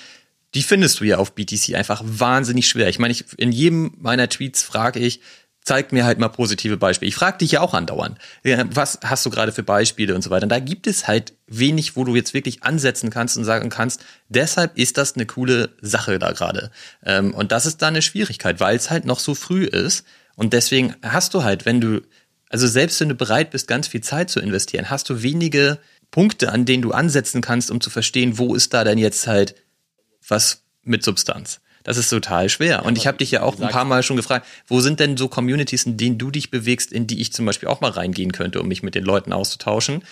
Die findest du ja auf BTC einfach wahnsinnig schwer. Ich meine, ich, in jedem meiner Tweets frage ich, zeig mir halt mal positive Beispiele. Ich frage dich ja auch andauernd, was hast du gerade für Beispiele und so weiter. Und da gibt es halt wenig, wo du jetzt wirklich ansetzen kannst und sagen kannst, deshalb ist das eine coole Sache da gerade. Ähm, und das ist da eine Schwierigkeit, weil es halt noch so früh ist. Und deswegen hast du halt, wenn du, also selbst wenn du bereit bist, ganz viel Zeit zu investieren, hast du wenige Punkte, an denen du ansetzen kannst, um zu verstehen, wo ist da denn jetzt halt was mit Substanz. Das ist total schwer. Ja, und ich habe dich ja auch ein paar Mal schon gefragt, wo sind denn so Communities, in denen du dich bewegst, in die ich zum Beispiel auch mal reingehen könnte, um mich mit den Leuten auszutauschen?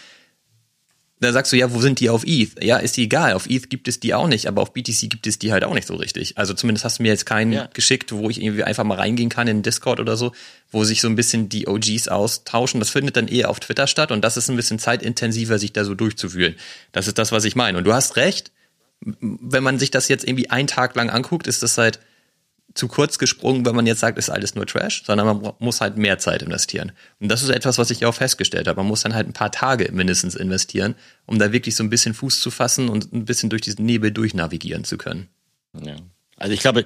Da sagst du, ja, wo sind die auf ETH? Ja, ist die egal. Auf ETH gibt es die auch nicht, aber auf BTC gibt es die halt auch nicht so richtig. Also zumindest hast du mir jetzt keinen ja. geschickt, wo ich irgendwie einfach mal reingehen kann in Discord oder so, wo sich so ein bisschen die OGs austauschen. Das findet dann eher auf Twitter statt und das ist ein bisschen zeitintensiver, sich da so durchzufühlen. Das ist das, was ich meine. Und du hast recht, wenn man sich das jetzt irgendwie einen Tag lang anguckt, ist das halt zu kurz gesprungen, wenn man jetzt sagt, ist alles nur Trash, sondern man muss halt mehr Zeit investieren. Und das ist etwas, was ich auch festgestellt habe. Man muss dann halt ein paar Tage mindestens investieren, um da wirklich so ein bisschen Fuß zu fassen und ein bisschen durch diesen Nebel durchnavigieren zu können. Ja. Also ich glaube,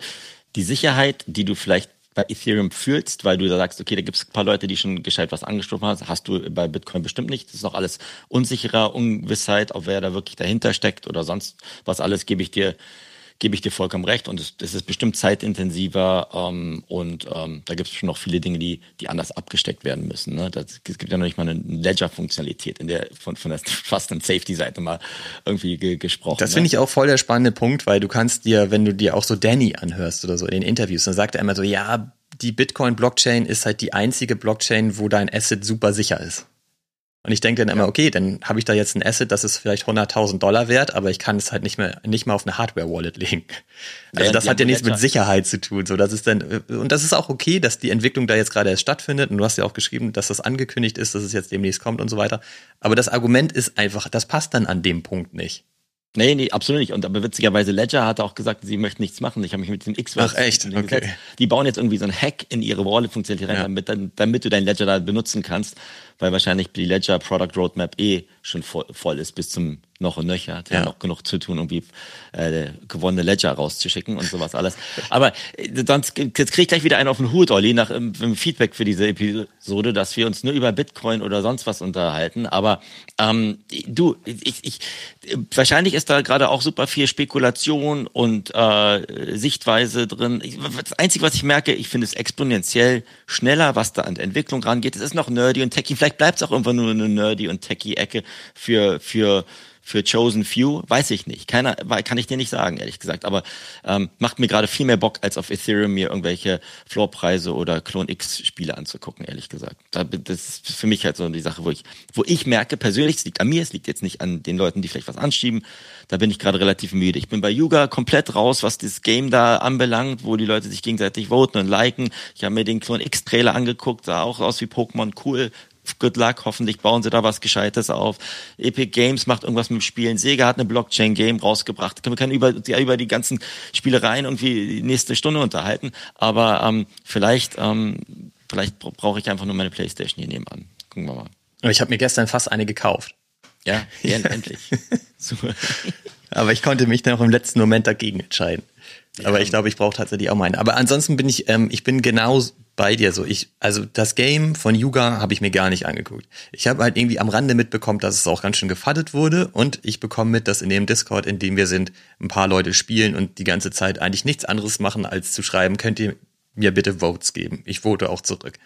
die Sicherheit, die du vielleicht bei Ethereum fühlst, weil du da sagst, okay, da gibt es ein paar Leute, die schon gescheit was angestoßen haben, hast du bei Bitcoin bestimmt nicht. Das ist noch alles unsicherer, Ungewissheit, ob wer da wirklich dahinter steckt oder sonst was alles, gebe ich dir gebe ich dir vollkommen recht. Und es, ist bestimmt zeitintensiver ähm, und ähm, da gibt es schon noch viele Dinge, die, die anders abgesteckt werden müssen. Ne? Das, es gibt ja noch nicht mal eine Ledger-Funktionalität, in der von, von der *laughs* Fast- und Safety-Seite mal irgendwie ge gesprochen. Das ne? finde ich auch voll der spannende Punkt, weil du kannst dir, wenn du dir auch so Danny anhörst oder so in den Interviews, dann sagt er immer so, ja, die Bitcoin-Blockchain ist halt die einzige Blockchain, wo dein Asset super sicher ist. Und ich denke dann immer, okay, dann habe ich da jetzt ein Asset, das ist vielleicht 100.000 Dollar wert, aber ich kann es halt nicht mehr, nicht mal auf eine Hardware-Wallet legen. Also ja, das hat ja nichts mit Sicherheit zu tun. So, das ist dann, und das ist auch okay, dass die Entwicklung da jetzt gerade erst stattfindet. Und du hast ja auch geschrieben, dass das angekündigt ist, dass es jetzt demnächst kommt und so weiter. Aber das Argument ist einfach, das passt dann an dem Punkt nicht. Nee, nee, absolut nicht. Und aber witzigerweise Ledger hat auch gesagt, sie möchten nichts machen. Ich habe mich mit dem x Ach echt? Okay. Gesetzt. Die bauen jetzt irgendwie so ein Hack in ihre Wallet-Funktionalität rein, ja. damit, damit du dein Ledger da benutzen kannst weil wahrscheinlich die Ledger Product Roadmap eh schon voll, voll ist bis zum noch und nöcher. Hat ja. noch genug zu tun, irgendwie äh, gewonnene Ledger rauszuschicken und sowas alles. Aber äh, sonst jetzt krieg ich gleich wieder einen auf den Hut, Olli, nach ähm, Feedback für diese Episode, dass wir uns nur über Bitcoin oder sonst was unterhalten. Aber ähm, du, ich, ich, wahrscheinlich ist da gerade auch super viel Spekulation und äh, Sichtweise drin. Das Einzige, was ich merke, ich finde es exponentiell schneller, was da an Entwicklung rangeht. Es ist noch nerdy und techy vielleicht bleibt es auch irgendwann nur eine nerdy und techy Ecke für, für, für Chosen Few, weiß ich nicht. Keiner, kann ich dir nicht sagen, ehrlich gesagt. Aber ähm, macht mir gerade viel mehr Bock, als auf Ethereum mir irgendwelche Floorpreise oder Clone X-Spiele anzugucken, ehrlich gesagt. Das ist für mich halt so die Sache, wo ich, wo ich merke, persönlich, es liegt an mir, es liegt jetzt nicht an den Leuten, die vielleicht was anschieben. Da bin ich gerade relativ müde. Ich bin bei Yuga komplett raus, was das Game da anbelangt, wo die Leute sich gegenseitig voten und liken. Ich habe mir den Clone X-Trailer angeguckt, sah auch aus wie Pokémon, cool, good luck, hoffentlich bauen sie da was Gescheites auf. Epic Games macht irgendwas mit Spielen. Sega hat eine Blockchain-Game rausgebracht. Wir können über, ja, über die ganzen Spielereien irgendwie die nächste Stunde unterhalten. Aber ähm, vielleicht, ähm, vielleicht brauche ich einfach nur meine Playstation hier nebenan. Gucken wir mal. Ich habe mir gestern fast eine gekauft. Ja, *laughs* ja endlich. Super. Aber ich konnte mich dann auch im letzten Moment dagegen entscheiden. Aber ich glaube, ich brauche tatsächlich auch meine. Aber ansonsten bin ich, ähm, ich bin genau bei dir so. Ich, also das Game von Yuga habe ich mir gar nicht angeguckt. Ich habe halt irgendwie am Rande mitbekommen, dass es auch ganz schön gefaddet wurde und ich bekomme mit, dass in dem Discord, in dem wir sind, ein paar Leute spielen und die ganze Zeit eigentlich nichts anderes machen, als zu schreiben, könnt ihr mir bitte Votes geben. Ich vote auch zurück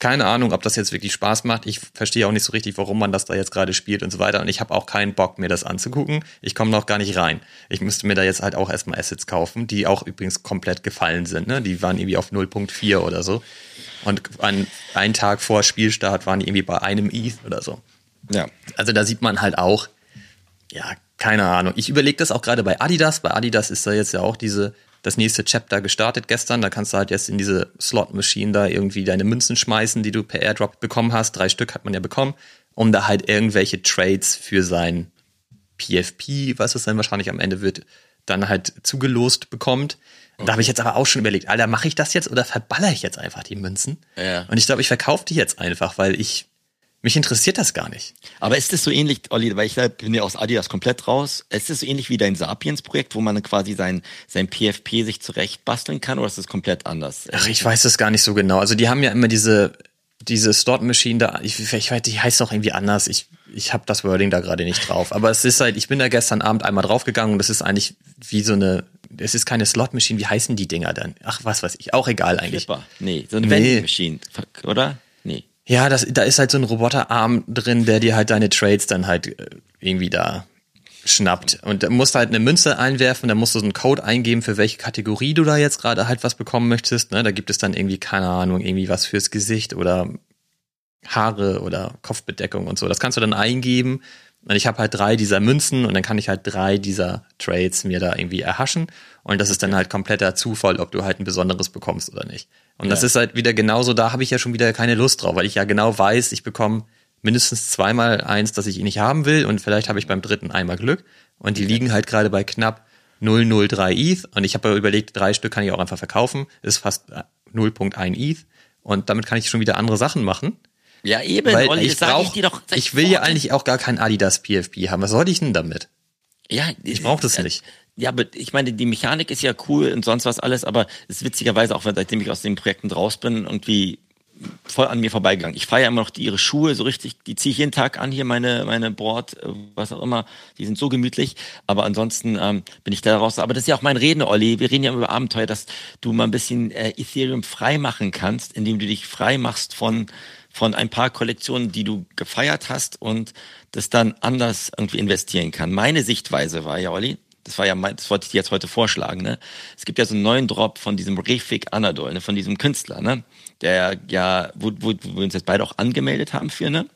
keine Ahnung, ob das jetzt wirklich Spaß macht. Ich verstehe auch nicht so richtig, warum man das da jetzt gerade spielt und so weiter. Und ich habe auch keinen Bock, mir das anzugucken. Ich komme noch gar nicht rein. Ich müsste mir da jetzt halt auch erstmal Assets kaufen, die auch übrigens komplett gefallen sind. Ne? Die waren irgendwie auf 0.4 oder so. Und an einen Tag vor Spielstart waren die irgendwie bei einem ETH oder so. Ja. Also da sieht man halt auch, ja, keine Ahnung. Ich überlege das auch gerade bei Adidas. Bei Adidas ist da jetzt ja auch diese das nächste Chapter gestartet gestern. Da kannst du halt jetzt in diese Slot-Machine da irgendwie deine Münzen schmeißen, die du per Airdrop bekommen hast. Drei Stück hat man ja bekommen, um da halt irgendwelche Trades für sein PFP, was es dann wahrscheinlich am Ende wird, dann halt zugelost bekommt. Okay. Da habe ich jetzt aber auch schon überlegt, Alter, mache ich das jetzt oder verballer ich jetzt einfach die Münzen? Ja. Und ich glaube, ich verkaufe die jetzt einfach, weil ich mich interessiert das gar nicht. Aber ist es so ähnlich, Olli, weil ich bin ja aus Adidas komplett raus, ist es so ähnlich wie dein Sapiens-Projekt, wo man quasi sein, sein PFP sich zurecht basteln kann oder ist es komplett anders? Ach, ich weiß es gar nicht so genau. Also die haben ja immer diese, diese Slot Machine da, ich, ich weiß, die heißt doch irgendwie anders. Ich, ich habe das Wording da gerade nicht drauf. Aber es ist halt, ich bin da gestern Abend einmal draufgegangen und das ist eigentlich wie so eine, es ist keine Slot Machine, wie heißen die Dinger dann? Ach, was weiß ich, auch egal eigentlich. Flipper. Nee, so eine nee. Vending Machine, oder? Ja, das, da ist halt so ein Roboterarm drin, der dir halt deine Trades dann halt äh, irgendwie da schnappt. Und da musst halt eine Münze einwerfen, da musst du so einen Code eingeben, für welche Kategorie du da jetzt gerade halt was bekommen möchtest. Ne? Da gibt es dann irgendwie, keine Ahnung, irgendwie was fürs Gesicht oder Haare oder Kopfbedeckung und so. Das kannst du dann eingeben. Und ich habe halt drei dieser Münzen und dann kann ich halt drei dieser Trades mir da irgendwie erhaschen. Und das ist dann halt kompletter Zufall, ob du halt ein besonderes bekommst oder nicht. Und ja. das ist halt wieder genauso, da habe ich ja schon wieder keine Lust drauf, weil ich ja genau weiß, ich bekomme mindestens zweimal eins, das ich nicht haben will und vielleicht habe ich beim dritten einmal Glück. Und die liegen halt gerade bei knapp 003 ETH und ich habe überlegt, drei Stück kann ich auch einfach verkaufen, ist fast 0.1 ETH und damit kann ich schon wieder andere Sachen machen. Ja, eben, Weil Olli, ich, brauch, ich dir doch. ich will ja eigentlich auch gar kein Adidas PFP haben. Was soll ich denn damit? Ja, Ich brauche das äh, nicht. Ja, aber ich meine, die Mechanik ist ja cool und sonst was alles, aber es ist witzigerweise auch, seitdem ich aus den Projekten draus bin, irgendwie voll an mir vorbeigegangen. Ich feiere immer noch die, ihre Schuhe so richtig, die ziehe ich jeden Tag an, hier meine, meine Board, äh, was auch immer, die sind so gemütlich, aber ansonsten ähm, bin ich da raus. Aber das ist ja auch mein Reden, Olli, wir reden ja über Abenteuer, dass du mal ein bisschen äh, Ethereum frei machen kannst, indem du dich frei machst von von ein paar Kollektionen, die du gefeiert hast und das dann anders irgendwie investieren kann. Meine Sichtweise war ja, Olli, das war ja mein, das wollte ich dir jetzt heute vorschlagen, ne? Es gibt ja so einen neuen Drop von diesem Refik Anadol, ne? von diesem Künstler, ne? Der ja, wo, wo, wo wir uns jetzt beide auch angemeldet haben für, ne?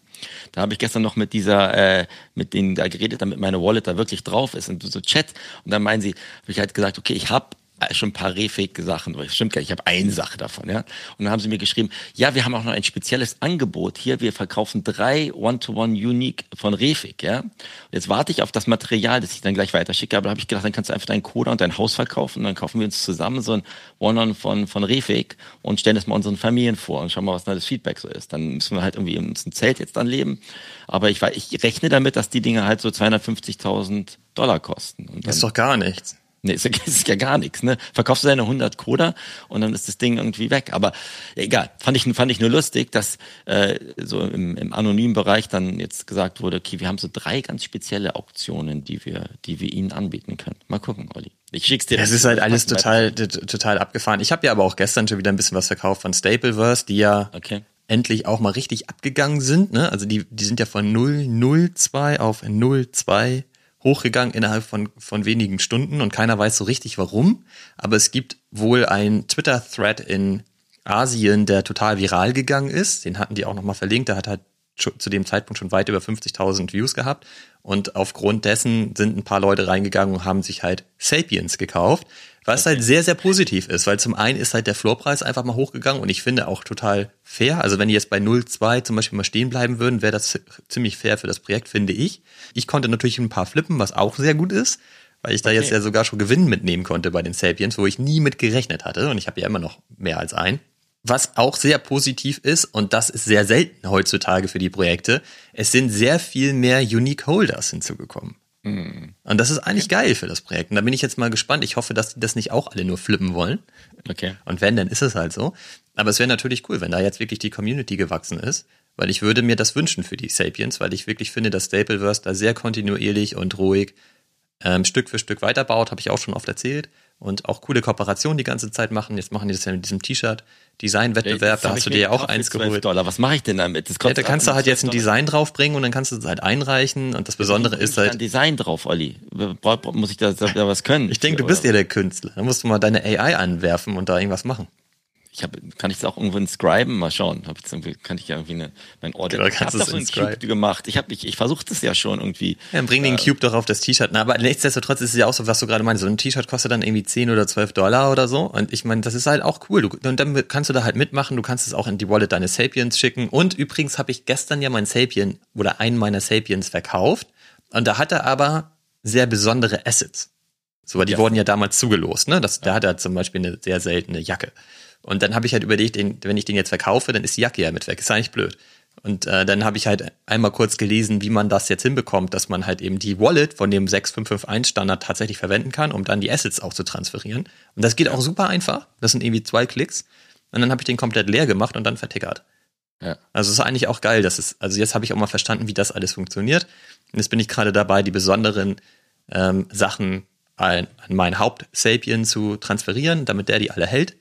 Da habe ich gestern noch mit dieser, äh, mit denen da geredet, damit meine Wallet da wirklich drauf ist und so Chat. Und dann meinen sie, habe ich halt gesagt, okay, ich habe schon ein paar Refik-Sachen, stimmt gar nicht, ich habe eine Sache davon, ja. Und dann haben sie mir geschrieben, ja, wir haben auch noch ein spezielles Angebot hier, wir verkaufen drei One-to-One Unique von Refik, ja. Und jetzt warte ich auf das Material, das ich dann gleich weiterschicke, aber da habe ich gedacht, dann kannst du einfach deinen Coder und dein Haus verkaufen und dann kaufen wir uns zusammen so ein One-on von, von Refik und stellen das mal unseren Familien vor und schauen mal, was da das Feedback so ist. Dann müssen wir halt irgendwie in uns ein Zelt jetzt dann leben. Aber ich, ich rechne damit, dass die Dinge halt so 250.000 Dollar kosten. Das ist doch gar nichts. Nee, ist ja, *laughs* ist ja gar nichts, ne? Verkaufst du deine 100 Coder und dann ist das Ding irgendwie weg. Aber egal, fand ich, fand ich nur lustig, dass äh, so im, im anonymen Bereich dann jetzt gesagt wurde, okay, wir haben so drei ganz spezielle Auktionen, die wir, die wir ihnen anbieten können. Mal gucken, Olli. Ich schick's dir. Es ist halt alles total, total abgefahren. Ich habe ja aber auch gestern schon wieder ein bisschen was verkauft von Stapleverse, die ja Okay. endlich auch mal richtig abgegangen sind. Ne? Also die, die sind ja von 002 auf 02 hochgegangen innerhalb von, von wenigen Stunden und keiner weiß so richtig warum. Aber es gibt wohl ein Twitter-Thread in Asien, der total viral gegangen ist. Den hatten die auch nochmal verlinkt. Der hat halt zu dem Zeitpunkt schon weit über 50.000 Views gehabt. Und aufgrund dessen sind ein paar Leute reingegangen und haben sich halt Sapiens gekauft. Was halt sehr, sehr positiv ist, weil zum einen ist halt der Floorpreis einfach mal hochgegangen und ich finde auch total fair. Also wenn die jetzt bei 0,2 zum Beispiel mal stehen bleiben würden, wäre das ziemlich fair für das Projekt, finde ich. Ich konnte natürlich ein paar flippen, was auch sehr gut ist, weil ich da Okay. jetzt ja sogar schon Gewinn mitnehmen konnte bei den Sapiens, wo ich nie mit gerechnet hatte und ich habe ja immer noch mehr als ein. Was auch sehr positiv ist, und das ist sehr selten heutzutage für die Projekte, es sind sehr viel mehr Unique Holders hinzugekommen. Und das ist eigentlich geil für das Projekt. Und da bin ich jetzt mal gespannt. Ich hoffe, dass die das nicht auch alle nur flippen wollen. Okay. Und wenn, dann ist es halt so. Aber es wäre natürlich cool, wenn da jetzt wirklich die Community gewachsen ist. Weil ich würde mir das wünschen für die Sapiens, weil ich wirklich finde, dass Stapleverse da sehr kontinuierlich und ruhig ähm, Stück für Stück weiterbaut, habe ich auch schon oft erzählt. Und auch coole Kooperationen die ganze Zeit machen. Jetzt machen die das ja mit diesem T-Shirt-Design-Wettbewerb. Da hast ich du dir ja auch eins 12 geholt. Dollar. Was mache ich denn damit? Das Ja, kostet da kannst du halt jetzt ein 12 Dollar. Design draufbringen und dann kannst du es halt einreichen. Und das Besondere ist Ich kann halt, Design drauf, Olli. Muss ich da, da was können? ich denke, du bist ja der Künstler. Da musst du mal deine AI anwerfen und da irgendwas machen. Ich hab, kann ich das auch irgendwo inscriben? Mal schauen. Hab jetzt irgendwie, kann ich ja irgendwie eine, mein Order. Genau, ich habe du so einen es Cube gemacht. Ich habe, ich, ich versuche das ja schon irgendwie. Ja, dann bring den Cube doch auf das T-Shirt. Na, aber nichtsdestotrotz ist es ja auch so, was du gerade meinst. So ein T-Shirt kostet dann irgendwie 10 oder 12 Dollar oder so. Und ich meine, das ist halt auch cool. Du, und dann kannst du da halt mitmachen. Du kannst es auch in die Wallet deines Sapiens schicken. Und übrigens habe ich gestern ja mein Sapien oder einen meiner Sapiens verkauft. Und da hat er aber sehr besondere Assets. So, weil die Ja. wurden ja damals zugelost, ne? Das, Da hat er zum Beispiel eine sehr seltene Jacke. Und dann habe ich halt überlegt, den, wenn ich den jetzt verkaufe, dann ist die Jacke ja mit weg. Ist eigentlich blöd. Und äh, dann habe ich halt einmal kurz gelesen, wie man das jetzt hinbekommt, dass man halt eben die Wallet von dem 6551 Standard tatsächlich verwenden kann, um dann die Assets auch zu transferieren. Und das geht auch super einfach. Das sind irgendwie zwei Klicks. Und dann habe ich den komplett leer gemacht und dann vertickert. Ja. Also es ist eigentlich auch geil, dass es, also jetzt habe ich auch mal verstanden, wie das alles funktioniert. Und jetzt bin ich gerade dabei, die besonderen ähm, Sachen an, an meinen Haupt-Sapien zu transferieren, damit der die alle hält.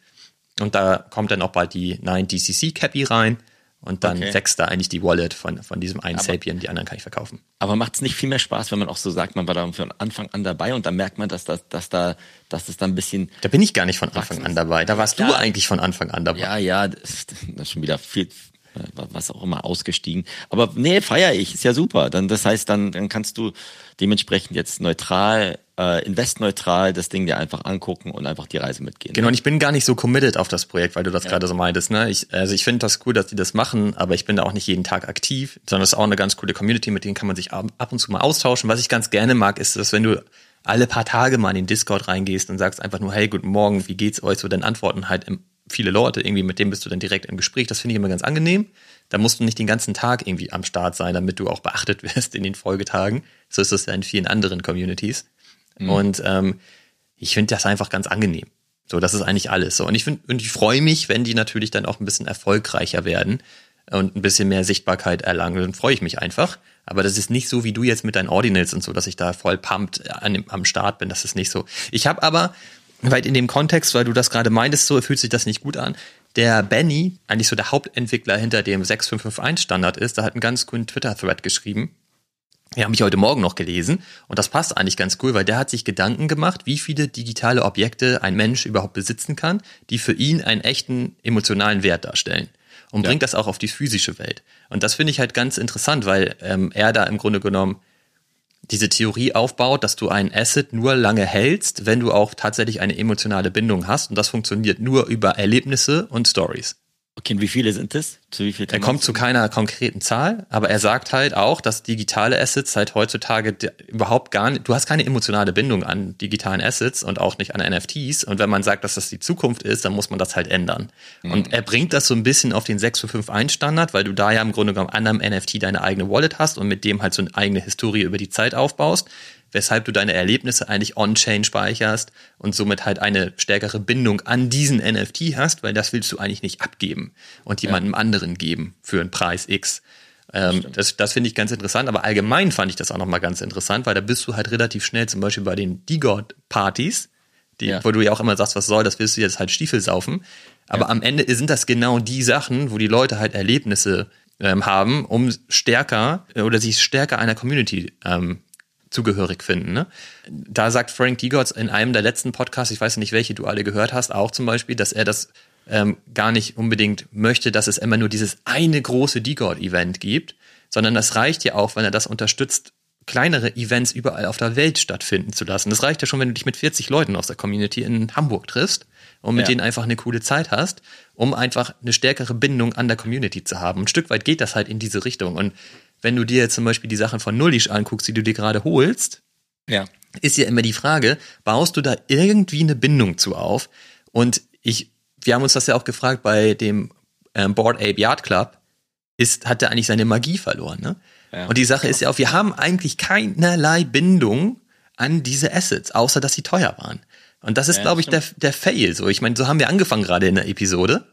Und da kommt dann auch bald die 9DCC-Cappy rein. Und dann Okay. wächst da eigentlich die Wallet von, von diesem einen Aber- Sapien, die anderen kann ich verkaufen. Aber macht es nicht viel mehr Spaß, wenn man auch so sagt, man war da von Anfang an dabei und dann merkt man, dass das, dass da, dass das dann ein bisschen, Da bin ich gar nicht von Anfang an dabei. Da warst du Ja. eigentlich von Anfang an dabei. ja, ja, das ist, schon wieder viel, äh, was auch immer ausgestiegen. Aber nee, feier ich, ist ja super. Dann, das heißt, dann, dann kannst du dementsprechend jetzt neutral, äh, investneutral das Ding dir einfach angucken und einfach die Reise mitgehen. Genau, und ich bin gar nicht so committed auf das Projekt, weil du das gerade so meintest. Ne? Ich, also ich finde das cool, dass die das machen, aber ich bin da auch nicht jeden Tag aktiv, sondern es ist auch eine ganz coole Community, mit denen kann man sich ab, ab und zu mal austauschen. Was ich ganz gerne mag, ist, dass wenn du alle paar Tage mal in den Discord reingehst und sagst einfach nur, hey, guten Morgen, wie geht's euch? So, dann antworten halt viele Leute irgendwie, mit denen bist du dann direkt im Gespräch. Das finde ich immer ganz angenehm. Da musst du nicht den ganzen Tag irgendwie am Start sein, damit du auch beachtet *laughs* wirst in den Folgetagen. So ist das ja in vielen anderen Communities. Mhm. Und ähm, ich finde das einfach ganz angenehm. So, das ist eigentlich alles. So, und ich finde, und ich freue mich, wenn die natürlich dann auch ein bisschen erfolgreicher werden und ein bisschen mehr Sichtbarkeit erlangen. Dann freue ich mich einfach. Aber das ist nicht so wie du jetzt mit deinen Ordinals und so, dass ich da voll pumped an, am Start bin. Das ist nicht so. Ich habe aber, weil in dem Kontext, weil du das gerade meintest, so fühlt sich das nicht gut an. Der Benny, eigentlich so der Hauptentwickler hinter dem 6551 Standard ist, da hat einen ganz coolen Twitter-Thread geschrieben. Ja, habe ich heute Morgen noch gelesen und das passt eigentlich ganz cool, weil der hat sich Gedanken gemacht, wie viele digitale Objekte ein Mensch überhaupt besitzen kann, die für ihn einen echten emotionalen Wert darstellen und ja. bringt das auch auf die physische Welt. Und das finde ich halt ganz interessant, weil ähm, er da im Grunde genommen diese Theorie aufbaut, dass du ein Asset nur lange hältst, wenn du auch tatsächlich eine emotionale Bindung hast und das funktioniert nur über Erlebnisse und Stories. Okay, und wie viele sind es? Zu wie viel er kommt zu keiner konkreten Zahl, aber er sagt halt auch, dass digitale Assets halt heutzutage überhaupt gar nicht, du hast keine emotionale Bindung an digitalen Assets und auch nicht an NFTs. Und wenn man sagt, dass das die Zukunft ist, dann muss man das halt ändern. Mhm. Und er bringt das so ein bisschen auf den 6.5.1 Standard, weil du da ja im Grunde genommen an einem NFT deine eigene Wallet hast und mit dem halt so eine eigene Historie über die Zeit aufbaust weshalb du deine Erlebnisse eigentlich on-chain speicherst und somit halt eine stärkere Bindung an diesen NFT hast, weil das willst du eigentlich nicht abgeben und jemandem ja. anderen geben für einen Preis X. Ähm, das das finde ich ganz interessant, aber allgemein fand ich das auch nochmal ganz interessant, weil da bist du halt relativ schnell zum Beispiel bei den D-God-Partys, die, ja. wo du ja auch immer sagst, was soll, das willst du jetzt halt Stiefel saufen. Aber ja. am Ende sind das genau die Sachen, wo die Leute halt Erlebnisse ähm, haben, um stärker äh, oder sich stärker einer Community ähm, zugehörig finden. Ne? Da sagt Frank Diegotz in einem der letzten Podcasts, ich weiß nicht, welche du alle gehört hast, auch zum Beispiel, dass er das ähm, gar nicht unbedingt möchte, dass es immer nur dieses eine große D-God-Event gibt, sondern das reicht ja auch, wenn er das unterstützt, kleinere Events überall auf der Welt stattfinden zu lassen. Das reicht ja schon, wenn du dich mit 40 Leuten aus der Community in Hamburg triffst und mit ja. denen einfach eine coole Zeit hast, um einfach eine stärkere Bindung an der Community zu haben. Ein Stück weit geht das halt in diese Richtung. Und wenn du dir jetzt zum Beispiel die Sachen von Nullish anguckst, die du dir gerade holst, ja. ist ja immer die Frage, baust du da irgendwie eine Bindung zu auf? Und ich, wir haben uns das ja auch gefragt bei dem ähm, Board Ape Yard Club, ist, hat er eigentlich seine Magie verloren, ne? Ja, und die Sache ist ja auch, wir haben eigentlich keinerlei Bindung an diese Assets, außer dass sie teuer waren. Und das ist, ja, glaube ich, der, der Fail. So, ich meine, so haben wir angefangen gerade in der Episode.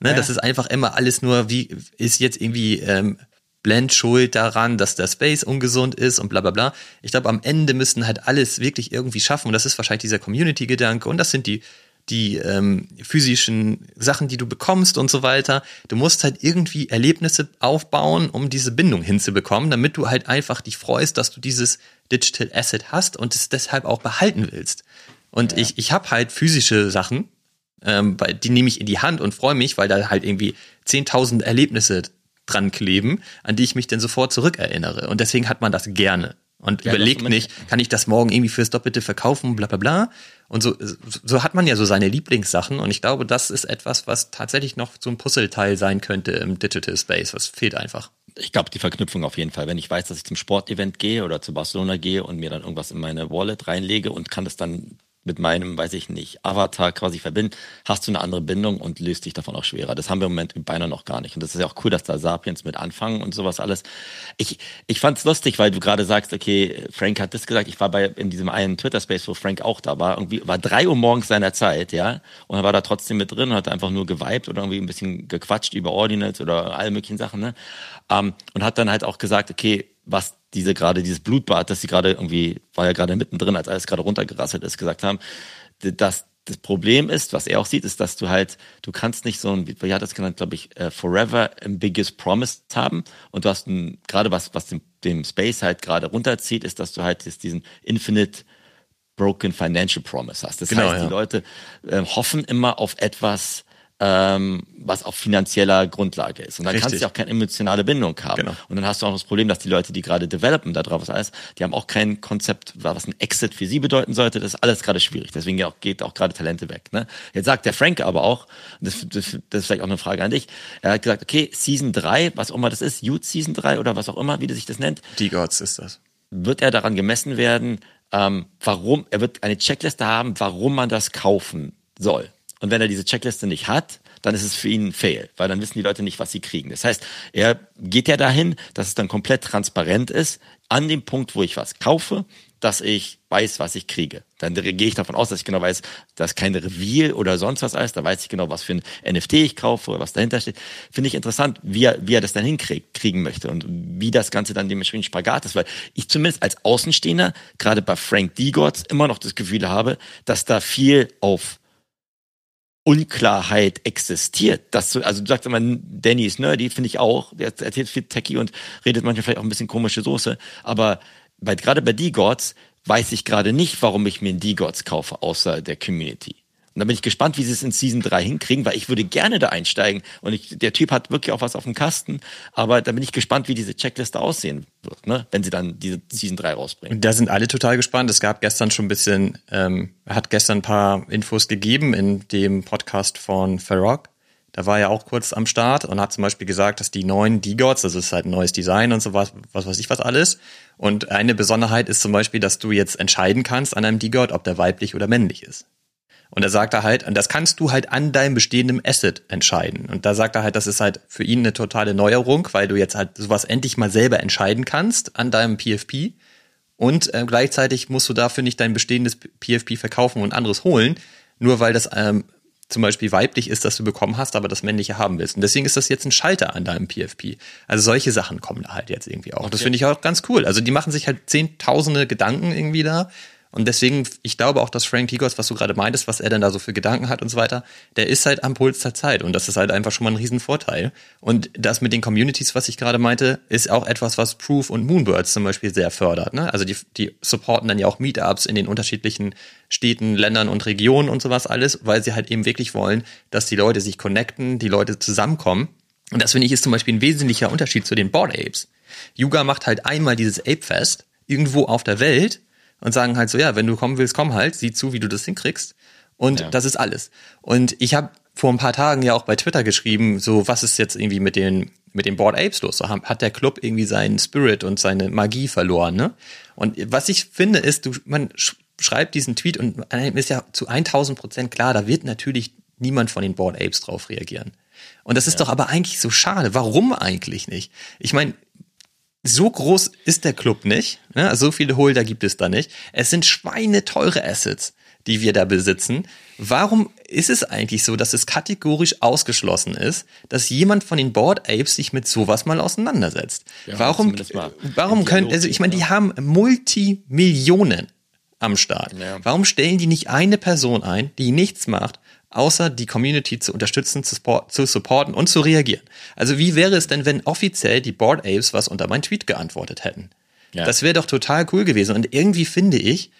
Ne, ja. Das ist einfach immer alles nur, wie ist jetzt irgendwie ähm, Blend schuld daran, dass der Space ungesund ist und bla bla bla. Ich glaube, am Ende müssen halt alles wirklich irgendwie schaffen. Und das ist wahrscheinlich dieser Community-Gedanke und das sind die, die ähm, physischen Sachen, die du bekommst und so weiter. Du musst halt irgendwie Erlebnisse aufbauen, um diese Bindung hinzubekommen, damit du halt einfach dich freust, dass du dieses Digital Asset hast und es deshalb auch behalten willst. Und ja. ich, ich habe halt physische Sachen, ähm, die nehme ich in die Hand und freue mich, weil da halt irgendwie 10.000 Erlebnisse dran kleben, an die ich mich dann sofort zurückerinnere. Und deswegen hat man das gerne. Und ja, überlegt nicht, kann ich das morgen irgendwie fürs Doppelte verkaufen, bla bla bla. Und so, so hat man ja so seine Lieblingssachen. Und ich glaube, das ist etwas, was tatsächlich noch so ein Puzzleteil sein könnte im Digital Space. Was fehlt einfach. Ich glaube, die Verknüpfung auf jeden Fall. Wenn ich weiß, dass ich zum Sportevent gehe oder zu Barcelona gehe und mir dann irgendwas in meine Wallet reinlege und kann das dann mit meinem, weiß ich nicht, Avatar quasi verbinden, hast du eine andere Bindung und löst dich davon auch schwerer. Das haben wir im Moment beinahe noch gar nicht. Und das ist ja auch cool, dass da Sapiens mit anfangen und sowas alles. Ich, ich fand es lustig, weil du gerade sagst, okay, Frank hat das gesagt. Ich war bei in diesem einen Twitter-Space, wo Frank auch da war. Irgendwie war drei Uhr morgens seiner Zeit, ja. Und er war da trotzdem mit drin und hat einfach nur geweibt oder irgendwie ein bisschen gequatscht über Ordinals oder alle möglichen Sachen, ne? Ähm, und hat dann halt auch gesagt, okay, was diese gerade, dieses Blutbad, das sie gerade irgendwie, war ja gerade mittendrin, als alles gerade runtergerasselt ist, gesagt haben, dass das Problem ist, was er auch sieht, ist, dass du halt, du kannst nicht so ein, wie hat das genannt, glaube ich, uh, forever biggest promise haben. Und du hast ein, gerade was, was dem, dem Space halt gerade runterzieht, ist, dass du halt diesen infinite broken financial promise hast. Das genau, heißt, ja. die Leute äh, hoffen immer auf etwas, ähm, was auf finanzieller Grundlage ist. Und dann Richtig. kannst du auch keine emotionale Bindung haben. Genau. Und dann hast du auch das Problem, dass die Leute, die gerade developen da drauf, was alles, die haben auch kein Konzept, was ein Exit für sie bedeuten sollte. Das ist alles gerade schwierig. Deswegen auch, geht auch gerade Talente weg. Ne? Jetzt sagt der Frank aber auch, das, das, das ist vielleicht auch eine Frage an dich, er hat gesagt, okay, Season 3, was auch immer das ist, Youth Season 3 oder was auch immer, wie sich das nennt. Die Gods ist das. Wird er daran gemessen werden, ähm, warum, er wird eine Checkliste haben, warum man das kaufen soll. Und wenn er diese Checkliste nicht hat, dann ist es für ihn ein Fail, weil dann wissen die Leute nicht, was sie kriegen. Das heißt, er geht ja dahin, dass es dann komplett transparent ist, an dem Punkt, wo ich was kaufe, dass ich weiß, was ich kriege. Dann gehe ich davon aus, dass ich genau weiß, dass kein Reveal oder sonst was ist. Da weiß ich genau, was für ein NFT ich kaufe oder was dahinter steht. Finde ich interessant, wie er, wie er das dann hinkriegen möchte und wie das Ganze dann dementsprechend Spagat ist, weil ich zumindest als Außenstehender, gerade bei Frank Diegotts, immer noch das Gefühl habe, dass da viel auf Unklarheit existiert. Das, also du sagst immer, Danny ist nerdy, finde ich auch. Der erzählt viel Techie und redet manchmal vielleicht auch ein bisschen komische Soße. Aber bei, gerade bei D-Gods weiß ich gerade nicht, warum ich mir einen D-Gods kaufe, außer der Community. Und da bin ich gespannt, wie sie es in Season 3 hinkriegen, weil ich würde gerne da einsteigen. Und ich, der Typ hat wirklich auch was auf dem Kasten. Aber da bin ich gespannt, wie diese Checkliste aussehen wird, ne? wenn sie dann diese Season 3 rausbringen. Da sind alle total gespannt. Es gab gestern schon ein bisschen, ähm, hat gestern ein paar Infos gegeben in dem Podcast von Farrock. Da war er auch kurz am Start und hat zum Beispiel gesagt, dass die neuen D-Gods, also es ist halt ein neues Design und so was, was weiß ich was alles. Und eine Besonderheit ist zum Beispiel, dass du jetzt entscheiden kannst an einem D-God, ob der weiblich oder männlich ist. Und da sagt er halt, und das kannst du halt an deinem bestehenden Asset entscheiden. Und da sagt er halt, das ist halt für ihn eine totale Neuerung, weil du jetzt halt sowas endlich mal selber entscheiden kannst an deinem PFP. Und äh, gleichzeitig musst du dafür nicht dein bestehendes PFP verkaufen und anderes holen, nur weil das ähm, zum Beispiel weiblich ist, das du bekommen hast, aber das männliche haben willst. Und deswegen ist das jetzt ein Schalter an deinem PFP. Also solche Sachen kommen da halt jetzt irgendwie auch. Okay. Das finde ich auch ganz cool. Also die machen sich halt zehntausende Gedanken irgendwie da und deswegen, ich glaube auch, dass Frank Tigos, was du gerade meintest, was er denn da so für Gedanken hat und so weiter, der ist halt am Puls der Zeit. Und das ist halt einfach schon mal ein Riesenvorteil. Und das mit den Communities, was ich gerade meinte, ist auch etwas, was Proof und Moonbirds zum Beispiel sehr fördert. Ne? Also die, die supporten dann ja auch Meetups in den unterschiedlichen Städten, Ländern und Regionen und sowas alles, weil sie halt eben wirklich wollen, dass die Leute sich connecten, die Leute zusammenkommen. Und das finde ich ist zum Beispiel ein wesentlicher Unterschied zu den Board Apes. Yuga macht halt einmal dieses Ape Fest irgendwo auf der Welt und sagen halt so, ja, wenn du kommen willst, komm halt, sieh zu, wie du das hinkriegst. Und ja. das ist alles. Und ich habe vor ein paar Tagen ja auch bei Twitter geschrieben, so was ist jetzt irgendwie mit den mit den Board Apes los? So hat der Club irgendwie seinen Spirit und seine Magie verloren, ne? Und was ich finde ist, du man schreibt diesen Tweet und ist ja zu 1000 Prozent klar, da wird natürlich niemand von den Board Apes drauf reagieren. Und das ist ja. doch aber eigentlich so schade. Warum eigentlich nicht? Ich meine, so groß ist der Club nicht. Ne? So viele Holder gibt es da nicht. Es sind schweineteure Assets, die wir da besitzen. Warum ist es eigentlich so, dass es kategorisch ausgeschlossen ist, dass jemand von den Board Apes sich mit sowas mal auseinandersetzt? Ja, warum, warum können, also ich meine, die haben Multimillionen am Start. Ja. Warum stellen die nicht eine Person ein, die nichts macht außer die Community zu unterstützen, zu, support, zu supporten und zu reagieren. Also wie wäre es denn, wenn offiziell die Board Apes was unter meinen Tweet geantwortet hätten? Ja. Das wäre doch total cool gewesen. Und irgendwie finde ich,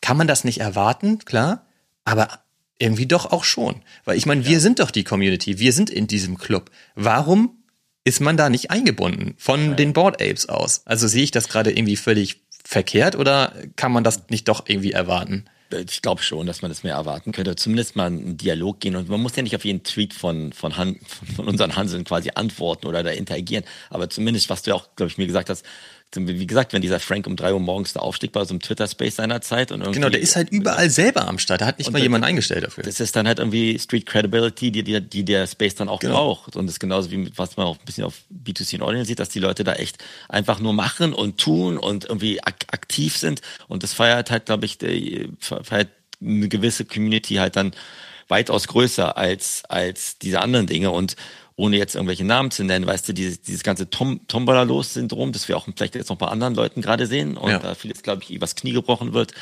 kann man das nicht erwarten, klar, aber irgendwie doch auch schon. Weil ich meine, ja. wir sind doch die Community, wir sind in diesem Club. Warum ist man da nicht eingebunden von ja. den Board Apes aus? Also sehe ich das gerade irgendwie völlig verkehrt oder kann man das nicht doch irgendwie erwarten? Ich glaube schon, dass man das mehr erwarten könnte. Zumindest mal einen Dialog gehen. Und man muss ja nicht auf jeden Tweet von, von, Han, von unseren Hanseln quasi antworten oder da interagieren. Aber zumindest, was du auch, glaube ich, mir gesagt hast, wie gesagt, wenn dieser Frank um drei Uhr morgens da aufstieg bei so einem Twitter-Space seiner Zeit und Genau, der ist halt überall selber am Start. Da hat nicht mal jemand eingestellt dafür. Das ist dann halt irgendwie Street Credibility, die, die, die der Space dann auch genau. braucht. Und das ist genauso wie was man auch ein bisschen auf B2C und Audience sieht, dass die Leute da echt einfach nur machen und tun und irgendwie ak aktiv sind. Und das feiert halt, glaube ich, die, feiert eine gewisse Community halt dann weitaus größer als, als diese anderen Dinge. Und ohne jetzt irgendwelche Namen zu nennen, weißt du, dieses, dieses ganze Tom, Tombola-Los-Syndrom, das wir auch vielleicht jetzt noch bei anderen Leuten gerade sehen und ja. da vieles, glaube ich, übers Knie gebrochen wird,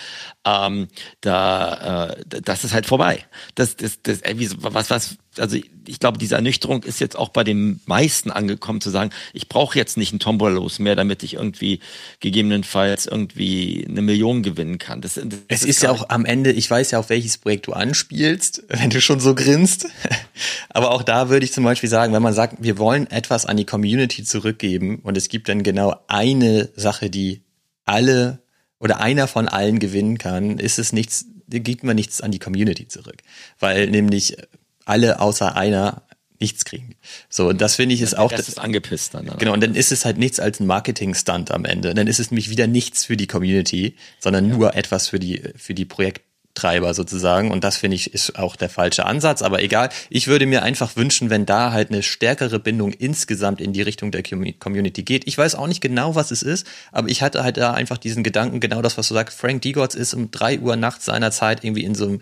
ähm, da, äh, das ist halt vorbei. Das, das, das, irgendwie was, was, also ich glaube, diese Ernüchterung ist jetzt auch bei den meisten angekommen, zu sagen, ich brauche jetzt nicht einen Tombola-Los mehr, damit ich irgendwie gegebenenfalls irgendwie eine Million gewinnen kann. Das, das es ist, ist ja auch am Ende, ich weiß ja, auf welches Projekt du anspielst, *laughs* wenn du schon so grinst. *laughs* Aber auch da würde ich zum Beispiel sagen, wenn man sagt, wir wollen etwas an die Community zurückgeben und es gibt dann genau eine Sache, die alle oder einer von allen gewinnen kann, ist es nichts, gibt man nichts an die Community zurück. Weil nämlich alle außer einer nichts kriegen. So, und das finde ich ist auch. Das ist angepisst dann. Genau, und dann ist es halt nichts als ein Marketing-Stunt am Ende. Dann ist es nämlich wieder nichts für die Community, sondern ja. nur etwas für die, für die Projekt, Treiber sozusagen. Und das finde ich ist auch der falsche Ansatz. Aber egal, ich würde mir einfach wünschen, wenn da halt eine stärkere Bindung insgesamt in die Richtung der Community geht. Ich weiß auch nicht genau, was es ist, aber ich hatte halt da einfach diesen Gedanken, genau das, was du sagst. Frank Diegotz ist um drei Uhr nachts seiner Zeit irgendwie in so einem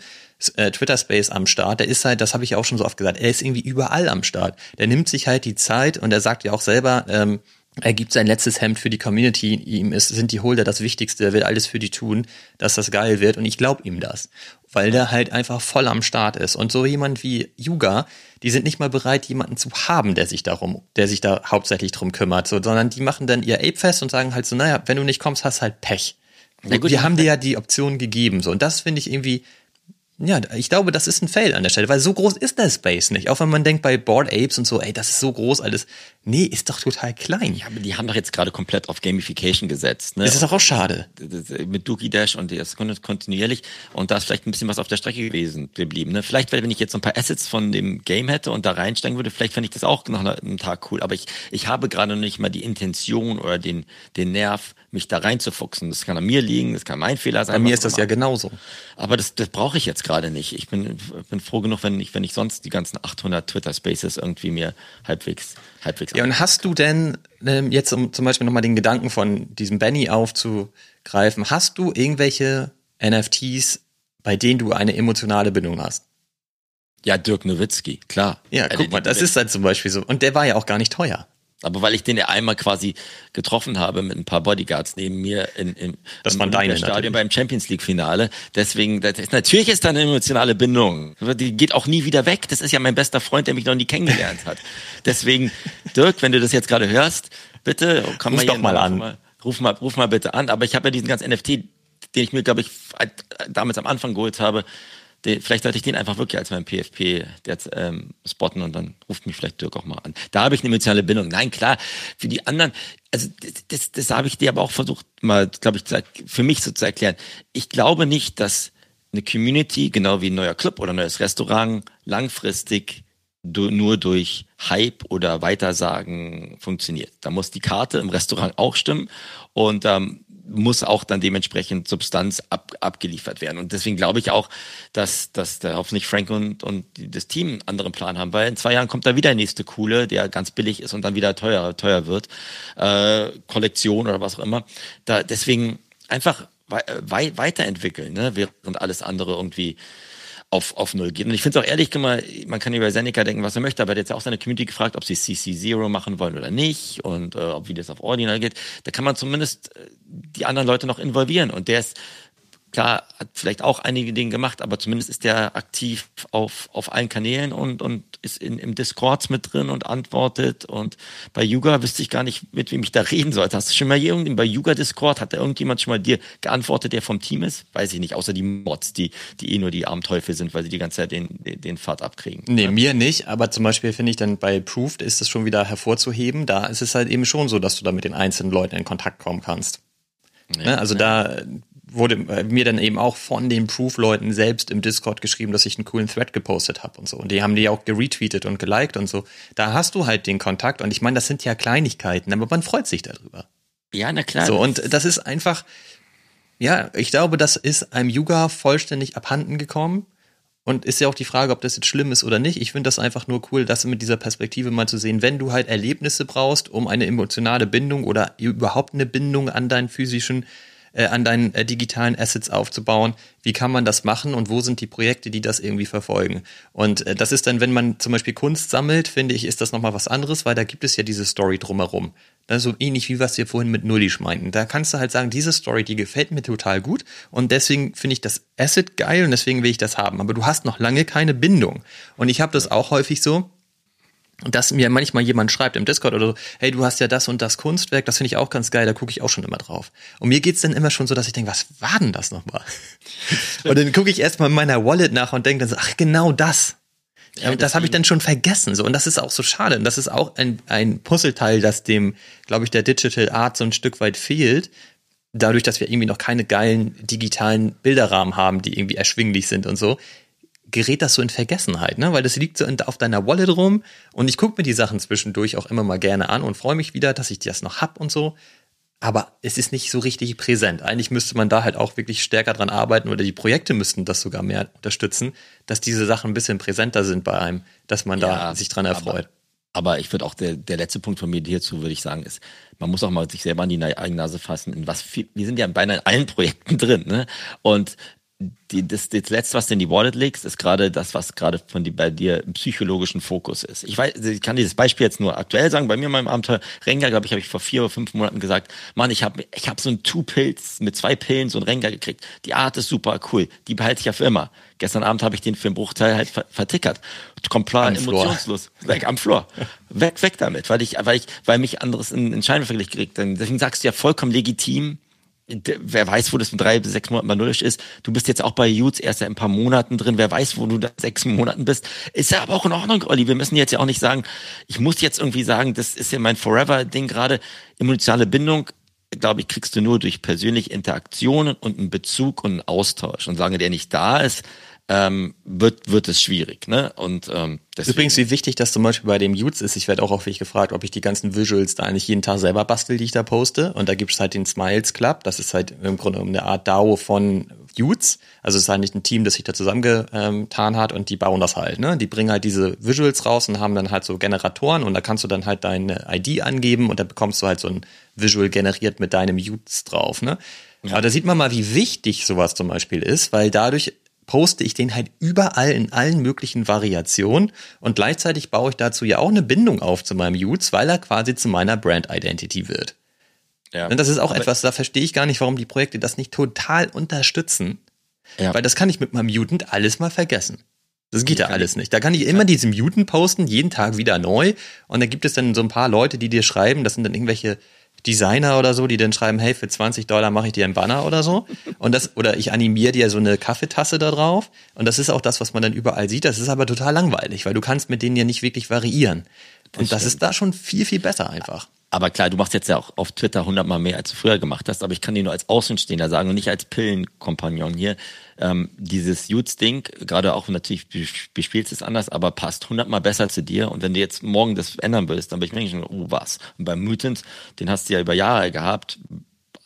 äh, Twitter-Space am Start. Der ist halt, das habe ich auch schon so oft gesagt, er ist irgendwie überall am Start. Der nimmt sich halt die Zeit und er sagt ja auch selber, ähm, er gibt sein letztes Hemd für die Community. Ihm ist, sind die Holder das Wichtigste. Er will alles für die tun, dass das geil wird. Und ich glaube ihm das. Weil der halt einfach voll am Start ist. Und so jemand wie Yuga, die sind nicht mal bereit, jemanden zu haben, der sich darum, der sich da hauptsächlich drum kümmert, so, sondern die machen dann ihr Ape fest und sagen halt so, naja, wenn du nicht kommst, hast halt Pech. Wir haben dir ja die Option gegeben, so. Und das finde ich irgendwie, ja, ich glaube, das ist ein Fail an der Stelle, weil so groß ist der Space nicht. Auch wenn man denkt bei Board Apes und so, ey, das ist so groß alles. Nee, ist doch total klein. Ja, aber die haben doch jetzt gerade komplett auf Gamification gesetzt. Ne? Das ist doch auch schade. Mit Dookie Dash und das kontinuierlich. Und da ist vielleicht ein bisschen was auf der Strecke gewesen geblieben. Ne? Vielleicht, wenn ich jetzt so ein paar Assets von dem Game hätte und da reinsteigen würde, vielleicht fände ich das auch nach einem Tag cool. Aber ich, ich habe gerade noch nicht mal die Intention oder den, den Nerv, mich da reinzufuchsen. Das kann an mir liegen, das kann mein Fehler sein. Bei mir ist das ja genauso. Aber das, das brauche ich jetzt gerade nicht. Ich bin, bin froh genug, wenn ich, wenn ich sonst die ganzen 800 Twitter Spaces irgendwie mir halbwegs, halbwegs. Ja, und hast du denn ähm, jetzt, um zum Beispiel nochmal den Gedanken von diesem Benny aufzugreifen, hast du irgendwelche NFTs, bei denen du eine emotionale Bindung hast? Ja, Dirk Nowitzki, klar. Ja, guck mal, das ist halt zum Beispiel so. Und der war ja auch gar nicht teuer. Aber weil ich den ja einmal quasi getroffen habe mit ein paar Bodyguards neben mir in, in, das im deine, Stadion beim Champions League Finale. Deswegen, ist, natürlich ist da eine emotionale Bindung. Die geht auch nie wieder weg. Das ist ja mein bester Freund, der mich noch nie kennengelernt hat. Deswegen, Dirk, wenn du das jetzt gerade hörst, bitte, komm ruf mal doch mal an. Mal, ruf mal, ruf mal bitte an. Aber ich habe ja diesen ganzen NFT, den ich mir, glaube ich, damals am Anfang geholt habe, den, vielleicht sollte ich den einfach wirklich als mein PFP jetzt ähm, spotten und dann ruft mich vielleicht Dirk auch mal an. Da habe ich eine emotionale Bindung. Nein, klar, für die anderen, also das, das, habe ich dir aber auch versucht, mal, glaube ich, für mich so zu erklären. Ich glaube nicht, dass eine Community, genau wie ein neuer Club oder ein neues Restaurant, langfristig nur durch Hype oder Weitersagen funktioniert. Da muss die Karte im Restaurant auch stimmen und ähm, muss auch dann dementsprechend Substanz ab, abgeliefert werden. Und deswegen glaube ich auch, dass, dass da hoffentlich Frank und, und das Team einen anderen Plan haben, weil in zwei Jahren kommt da wieder der nächste coole, der ganz billig ist und dann wieder teuer, teuer wird. Äh, Kollektion oder was auch immer. Da, deswegen einfach wei weiterentwickeln, ne? während alles andere irgendwie auf, auf Null geht. Und ich finde es auch ehrlich gemacht, man kann über Seneca denken, was er möchte, aber er hat jetzt auch seine Community gefragt, ob sie CC Zero machen wollen oder nicht und äh, ob wie das auf Ordinal geht. Da kann man zumindest äh, die anderen Leute noch involvieren. Und der ist klar, hat vielleicht auch einige Dinge gemacht, aber zumindest ist der aktiv auf, auf allen Kanälen und, und ist in, im Discord mit drin und antwortet. Und bei Yuga wüsste ich gar nicht, mit wem ich da reden sollte. Hast du schon mal irgendjemand bei Yuga Discord, hat da irgendjemand schon mal dir geantwortet, der vom Team ist? Weiß ich nicht, außer die Mods, die, die eh nur die armen Teufel sind, weil sie die ganze Zeit den, den, den Pfad abkriegen. Nee, ja. mir nicht, aber zum Beispiel finde ich dann bei Proved ist es schon wieder hervorzuheben. Da ist es halt eben schon so, dass du da mit den einzelnen Leuten in Kontakt kommen kannst. Ja, ne? also ja. da wurde äh, mir dann eben auch von den Proof-Leuten selbst im Discord geschrieben, dass ich einen coolen Thread gepostet habe und so. Und die haben die auch geretweetet und geliked und so. Da hast du halt den Kontakt und ich meine, das sind ja Kleinigkeiten, aber man freut sich darüber. Ja, na klar. So, und das ist einfach, ja, ich glaube, das ist einem Yuga vollständig abhanden gekommen. Und ist ja auch die Frage, ob das jetzt schlimm ist oder nicht. Ich finde das einfach nur cool, das mit dieser Perspektive mal zu sehen. Wenn du halt Erlebnisse brauchst, um eine emotionale Bindung oder überhaupt eine Bindung an deinen physischen äh, an deinen äh, digitalen Assets aufzubauen. Wie kann man das machen und wo sind die Projekte, die das irgendwie verfolgen? Und äh, das ist dann, wenn man zum Beispiel Kunst sammelt, finde ich, ist das nochmal was anderes, weil da gibt es ja diese Story drumherum. Das so ähnlich wie was wir vorhin mit Nullisch meinten. Da kannst du halt sagen, diese Story, die gefällt mir total gut und deswegen finde ich das Asset geil und deswegen will ich das haben. Aber du hast noch lange keine Bindung. Und ich habe das auch häufig so, dass mir manchmal jemand schreibt im Discord oder so, hey, du hast ja das und das Kunstwerk, das finde ich auch ganz geil, da gucke ich auch schon immer drauf. Und mir geht's dann immer schon so, dass ich denke, was war denn das nochmal? *laughs* und dann gucke ich erstmal in meiner Wallet nach und denke dann so, ach, genau das. Ja, das habe ich dann schon vergessen. So. Und das ist auch so schade. Und das ist auch ein, ein Puzzleteil, das dem, glaube ich, der Digital Art so ein Stück weit fehlt. Dadurch, dass wir irgendwie noch keine geilen digitalen Bilderrahmen haben, die irgendwie erschwinglich sind und so gerät das so in Vergessenheit, ne? Weil das liegt so auf deiner Wallet rum und ich gucke mir die Sachen zwischendurch auch immer mal gerne an und freue mich wieder, dass ich das noch hab und so. Aber es ist nicht so richtig präsent. Eigentlich müsste man da halt auch wirklich stärker dran arbeiten oder die Projekte müssten das sogar mehr unterstützen, dass diese Sachen ein bisschen präsenter sind bei einem, dass man ja, da sich dran erfreut. Aber, aber ich würde auch, der, der letzte Punkt von mir hierzu, würde ich sagen, ist, man muss auch mal sich selber an die eigene Nase fassen, in was viel, wir sind ja beinahe in allen Projekten drin, ne? Und die, das, das letzte, was du in die Wallet legst, ist gerade das, was gerade von die, bei dir im psychologischen Fokus ist. Ich weiß, ich kann dieses Beispiel jetzt nur aktuell sagen. Bei mir in meinem Abenteuer Renga, glaube ich, habe ich vor vier oder fünf Monaten gesagt, Mann, ich habe ich hab so ein Two-Pilz mit zwei Pillen, so ein Renga gekriegt. Die Art ist super cool. Die behalte ich ja für immer. Gestern Abend habe ich den für einen Bruchteil halt vertickert. Komplett emotionslos. Weg am Floor. weg, weg damit, weil ich, weil ich, weil mich anderes in, in Scheinwerferlicht gekriegt. Deswegen sagst du ja vollkommen legitim, wer weiß, wo das in drei bis sechs Monaten mal nullisch ist. Du bist jetzt auch bei Utes erst ein paar Monaten drin. Wer weiß, wo du da sechs Monaten bist. Ist ja aber auch in Ordnung, Olli. Wir müssen jetzt ja auch nicht sagen, ich muss jetzt irgendwie sagen, das ist ja mein Forever-Ding gerade. Emotionale Bindung, glaube ich, kriegst du nur durch persönliche Interaktionen und einen Bezug und einen Austausch. Und solange der nicht da ist, ähm, wird, wird es schwierig. Ne? Und ähm, deswegen. Übrigens, wie wichtig das zum Beispiel bei dem Utes ist, ich werde auch häufig gefragt, ob ich die ganzen Visuals da eigentlich jeden Tag selber bastel, die ich da poste. Und da gibt es halt den Smiles Club, das ist halt im Grunde eine Art DAO von Utes. Also es ist halt nicht ein Team, das sich da zusammengetan hat und die bauen das halt. Ne? Die bringen halt diese Visuals raus und haben dann halt so Generatoren und da kannst du dann halt deine ID angeben und da bekommst du halt so ein Visual generiert mit deinem Utes drauf. Ne? Ja. Aber da sieht man mal, wie wichtig sowas zum Beispiel ist, weil dadurch poste ich den halt überall in allen möglichen Variationen und gleichzeitig baue ich dazu ja auch eine Bindung auf zu meinem Utes, weil er quasi zu meiner Brand Identity wird. Ja. Und das ist auch etwas, da verstehe ich gar nicht, warum die Projekte das nicht total unterstützen. Ja. Weil das kann ich mit meinem Mutant alles mal vergessen. Das geht ja alles nicht. Da kann ich immer diese Mutant posten, jeden Tag wieder neu. Und da gibt es dann so ein paar Leute, die dir schreiben, das sind dann irgendwelche Designer oder so, die dann schreiben, hey, für 20 Dollar mache ich dir einen Banner oder so. Und das, oder ich animiere dir so eine Kaffeetasse da drauf. Und das ist auch das, was man dann überall sieht. Das ist aber total langweilig, weil du kannst mit denen ja nicht wirklich variieren. Und das, das ist da schon viel, viel besser einfach. Aber klar, du machst jetzt ja auch auf Twitter hundertmal mehr, als du früher gemacht hast. Aber ich kann dir nur als Außenstehender sagen und nicht als Pillenkompagnon hier. Ähm, dieses Jutes-Ding, gerade auch natürlich bespielst es anders, aber passt hundertmal besser zu dir. Und wenn du jetzt morgen das ändern willst, dann bin ich mir schon, oh was. Und beim Mutant, den hast du ja über Jahre gehabt,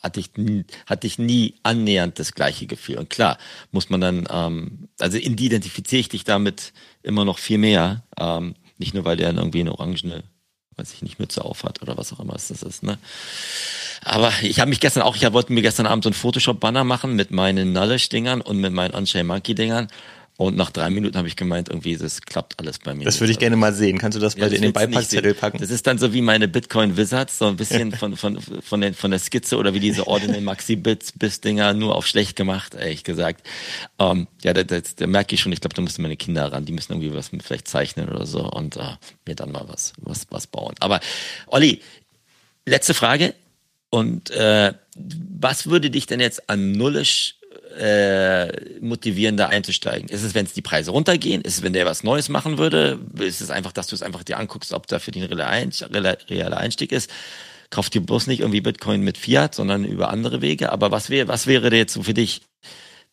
hatte ich nie, hatte ich nie annähernd das gleiche Gefühl. Und klar, muss man dann, ähm, also identifiziere ich dich damit immer noch viel mehr. Ähm, nicht nur, weil der irgendwie eine orangene weiß ich nicht, Mütze aufhat oder was auch immer es das ist. Ne? Aber ich habe mich gestern auch, ich wollte mir gestern Abend so ein Photoshop-Banner machen mit meinen Knowledge-Dingern und mit meinen Unchained Monkey-Dingern. Und nach drei Minuten habe ich gemeint, irgendwie, das klappt alles bei mir. Das würde ich gerne mal sehen. Kannst du das ja, bei in den Beipackzettel packen? Das ist dann so wie meine Bitcoin Wizards, so ein bisschen *laughs* von, von, von, den, von der Skizze oder wie diese Ordinal Maxi Bits Bis Dinger nur auf schlecht gemacht, ehrlich gesagt. Ähm, ja, da, da, da merke ich schon, ich glaube, da müssen meine Kinder ran, die müssen irgendwie was mit vielleicht zeichnen oder so und äh, mir dann mal was, was, was bauen. Aber Olli, letzte Frage. Und äh, was würde dich denn jetzt an Nullisch äh, motivieren, da einzusteigen? Ist es, wenn es die Preise runtergehen? Ist es, wenn der was Neues machen würde? Ist es einfach, dass du es einfach dir anguckst, ob da für ein realer Einstieg ist? Kauf dir bloß nicht irgendwie Bitcoin mit Fiat, sondern über andere Wege. Aber was wäre, was wäre jetzt so für dich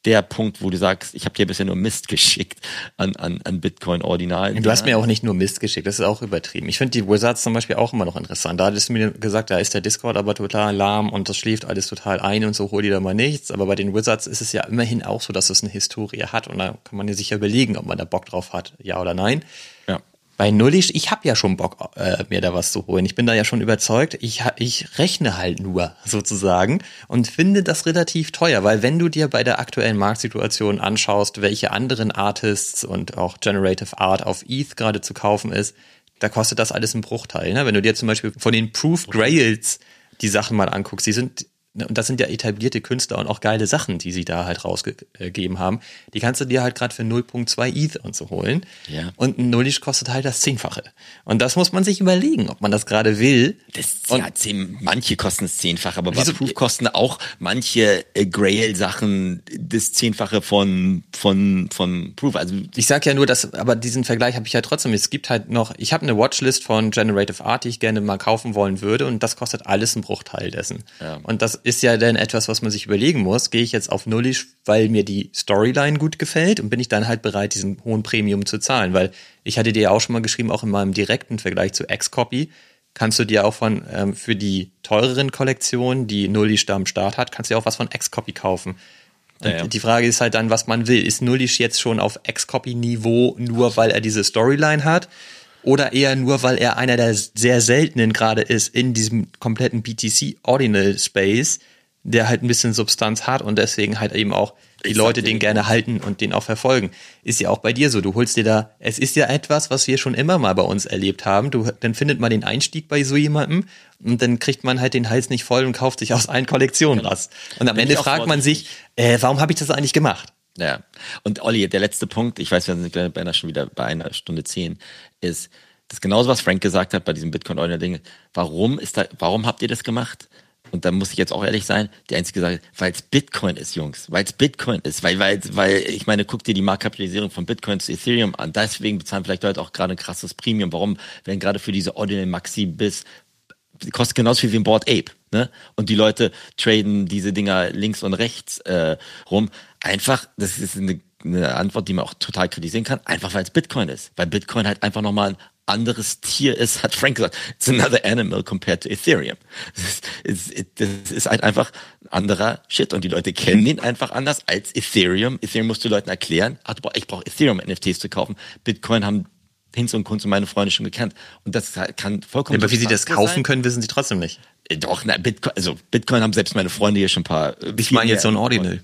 der Punkt, wo du sagst, ich habe dir bisher nur Mist geschickt an, an, an Bitcoin Ordinal. Du hast mir auch nicht nur Mist geschickt, das ist auch übertrieben. Ich finde die Wizards zum Beispiel auch immer noch interessant. Da hattest du mir gesagt, da ist der Discord aber total lahm und das schläft alles total ein und so, hol dir da mal nichts. Aber bei den Wizards ist es ja immerhin auch so, dass es eine Historie hat und da kann man ja sicher überlegen, ob man da Bock drauf hat, ja oder nein. Ja bei Nullisch, ich habe ja schon Bock, äh, mir da was zu holen. Ich bin da ja schon überzeugt. Ich, ich rechne halt nur sozusagen und finde das relativ teuer, weil wenn du dir bei der aktuellen Marktsituation anschaust, welche anderen Artists und auch Generative Art auf ETH gerade zu kaufen ist, da kostet das alles einen Bruchteil. Ne? Wenn du dir zum Beispiel von den Proof Grails die Sachen mal anguckst, die sind und das sind ja etablierte Künstler und auch geile Sachen, die sie da halt rausgegeben haben. Die kannst du dir halt gerade für 0.2 ETH und so holen. Ja. Und ein Nullisch kostet halt das Zehnfache. Und das muss man sich überlegen, ob man das gerade will. Das, und ja, zehn, manche kosten es Zehnfache, aber wieso, Proof kosten auch manche äh, Grail-Sachen das Zehnfache von, von, von Proof. Also ich sag ja nur, dass, aber diesen Vergleich habe ich ja trotzdem. Es gibt halt noch, ich habe eine Watchlist von Generative Art, die ich gerne mal kaufen wollen würde und das kostet alles einen Bruchteil dessen. Ja. Und das ist ja dann etwas, was man sich überlegen muss. Gehe ich jetzt auf Nullisch, weil mir die Storyline gut gefällt und bin ich dann halt bereit, diesen hohen Premium zu zahlen? Weil ich hatte dir ja auch schon mal geschrieben, auch in meinem direkten Vergleich zu X-Copy, kannst du dir auch von ähm, für die teureren Kollektionen, die Nullisch da am Start hat, kannst du dir auch was von X-Copy kaufen. Ja, ja. die Frage ist halt dann, was man will. Ist Nullisch jetzt schon auf X-Copy-Niveau, nur weil er diese Storyline hat? Oder eher nur, weil er einer der sehr seltenen gerade ist in diesem kompletten BTC Ordinal Space, der halt ein bisschen Substanz hat und deswegen halt eben auch die Ich Leute den gerne halten und den auch verfolgen. Ist ja auch bei dir so. Du holst dir da, es ist ja etwas, was wir schon immer mal bei uns erlebt haben. Du, dann findet man den Einstieg bei so jemandem und dann kriegt man halt den Hals nicht voll und kauft sich aus allen Kollektionen was. Und am Bin Ende fragt man sich, äh, warum habe ich das eigentlich gemacht? Ja. Und Olli, der letzte Punkt, ich weiß, wir sind beinahe schon wieder bei einer Stunde zehn, ist, das genauso, was Frank gesagt hat bei diesem Bitcoin-Ordner-Ding. Warum ist da, warum habt ihr das gemacht? Und da muss ich jetzt auch ehrlich sein, die einzige Sache, weil es Bitcoin ist, Jungs, weil es Bitcoin ist, weil, weil, weil, ich meine, guck dir die Marktkapitalisierung von Bitcoin zu Ethereum an. Deswegen bezahlen vielleicht Leute auch gerade ein krasses Premium. Warum werden gerade für diese Ordinal Maxi bis kostet genauso viel wie ein Board Ape. Ne? Und die Leute traden diese Dinger links und rechts äh, rum. Einfach, das ist eine, eine Antwort, die man auch total kritisieren kann, einfach weil es Bitcoin ist. Weil Bitcoin halt einfach nochmal ein anderes Tier ist, hat Frank gesagt. It's another animal compared to Ethereum. Das ist, das ist halt einfach ein anderer Shit. Und die Leute kennen den einfach anders als Ethereum. Ethereum musst du Leuten erklären, ach, brauch- ich brauche Ethereum-NFTs zu kaufen. Bitcoin haben Hinz und Kunz und meine Freunde schon gekannt. Und das kann vollkommen Aber wie sie das kaufen sein. können, wissen sie trotzdem nicht. Äh, Doch, na, Bitcoin, also Bitcoin haben selbst meine Freunde hier schon ein paar. äh, Ich meine jetzt so ein. Ordinal.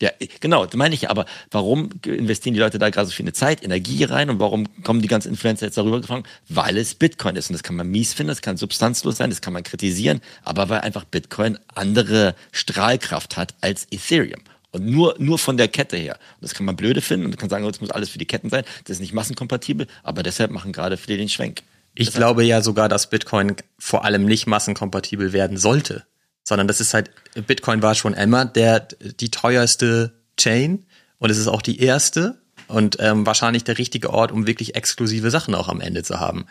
Ja, genau, das meine ich ja. Aber warum investieren die Leute da gerade so viel Zeit, Energie rein und warum kommen die ganzen Influencer jetzt darüber gefangen? Weil es Bitcoin ist. Und das kann man mies finden, das kann substanzlos sein, das kann man kritisieren, aber weil einfach Bitcoin andere Strahlkraft hat als Ethereum. Und nur, nur von der Kette her. Und das kann man blöde finden und kann sagen, oh, das muss alles für die Ketten sein. Das ist nicht massenkompatibel, aber deshalb machen gerade viele den Schwenk. Ich glaube ja sogar, dass Bitcoin vor allem nicht massenkompatibel werden sollte, sondern das ist halt, Bitcoin war schon immer der, die teuerste Chain und es ist auch die erste und ähm, wahrscheinlich der richtige Ort, um wirklich exklusive Sachen auch am Ende zu haben.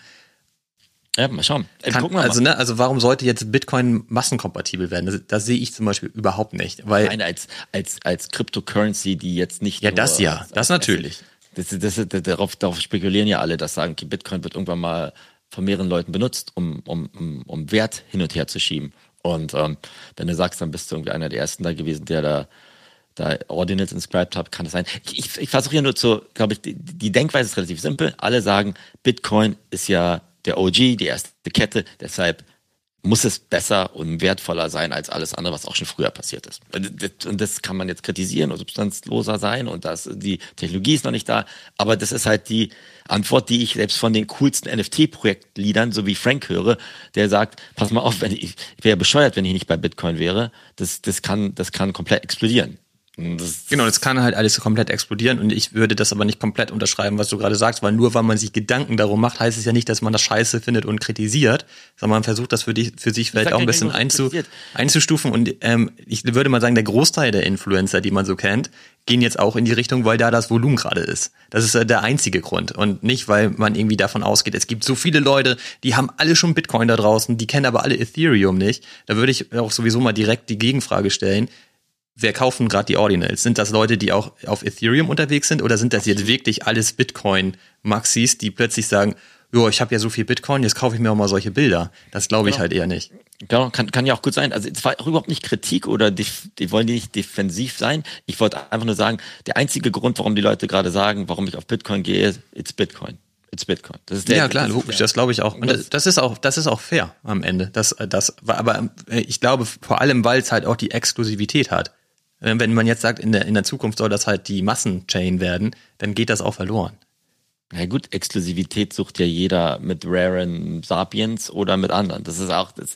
Ja, mal schauen. Äh, Kann, wir also, mal. ne, also warum sollte jetzt Bitcoin massenkompatibel werden? Das, das sehe ich zum Beispiel überhaupt nicht, weil Nein, als, als, als Cryptocurrency, die jetzt nicht. Ja, das ja, als- das als- natürlich. Das, das, das, darauf, darauf spekulieren ja alle, dass sagen, Bitcoin wird irgendwann mal von mehreren Leuten benutzt, um, um, um, um Wert hin und her zu schieben. Und ähm, wenn du sagst, dann bist du irgendwie einer der ersten da gewesen, der da, da Ordinals inscribed hat, kann das sein. Ich, ich, ich versuche hier nur zu, glaube ich, die, die Denkweise ist relativ simpel. Alle sagen, Bitcoin ist ja der OG, die erste Kette, deshalb muss es besser und wertvoller sein als alles andere, was auch schon früher passiert ist. Und das- kann man jetzt kritisieren und substanzloser sein und das, die Technologie ist noch nicht da. Aber das ist halt die Antwort, die ich selbst von den coolsten NFT-Projektleadern, so wie Frank höre, der sagt, pass mal auf, wenn ich, ich wäre bescheuert, wenn ich nicht bei Bitcoin wäre. Das, das kann, das kann komplett explodieren. Das, Genau, das kann halt alles komplett explodieren und ich würde das aber nicht komplett unterschreiben, was du gerade sagst, weil nur weil man sich Gedanken darum macht, heißt es ja nicht, dass man das scheiße findet und kritisiert, sondern man versucht das für, dich, für sich vielleicht auch ein bisschen einzu, einzustufen und ähm, ich würde mal sagen, der Großteil der Influencer, die man so kennt, gehen jetzt auch in die Richtung, weil da das Volumen gerade ist. Das ist äh, der einzige Grund und nicht, weil man irgendwie davon ausgeht, es gibt so viele Leute, die haben alle schon Bitcoin da draußen, die kennen aber alle Ethereum nicht. Da würde ich auch sowieso mal direkt die Gegenfrage stellen, wer kaufen gerade die Ordinals? Sind das Leute, die auch auf Ethereum unterwegs sind oder sind das jetzt wirklich alles Bitcoin-Maxis, die plötzlich sagen, jo, ich habe ja so viel Bitcoin, jetzt kaufe ich mir auch mal solche Bilder. Das glaube ich Genau. halt eher nicht. Genau, kann, kann ja auch gut sein. Also es war auch überhaupt nicht Kritik oder die, die wollen nicht defensiv sein. Ich wollte einfach nur sagen, der einzige Grund, warum die Leute gerade sagen, warum ich auf Bitcoin gehe, ist, it's Bitcoin. It's Bitcoin. Das ist der, ja, klar, logisch, das glaube ich auch. Und das, das ist auch, das ist auch fair am Ende. Das, das, aber äh, ich glaube vor allem, weil es halt auch die Exklusivität hat. Äh, Wenn man jetzt sagt, in der, in der Zukunft soll das halt die Massenchain werden, dann geht das auch verloren. Ja gut, Exklusivität sucht ja jeder mit raren Sapiens oder mit anderen. Das ist auch das.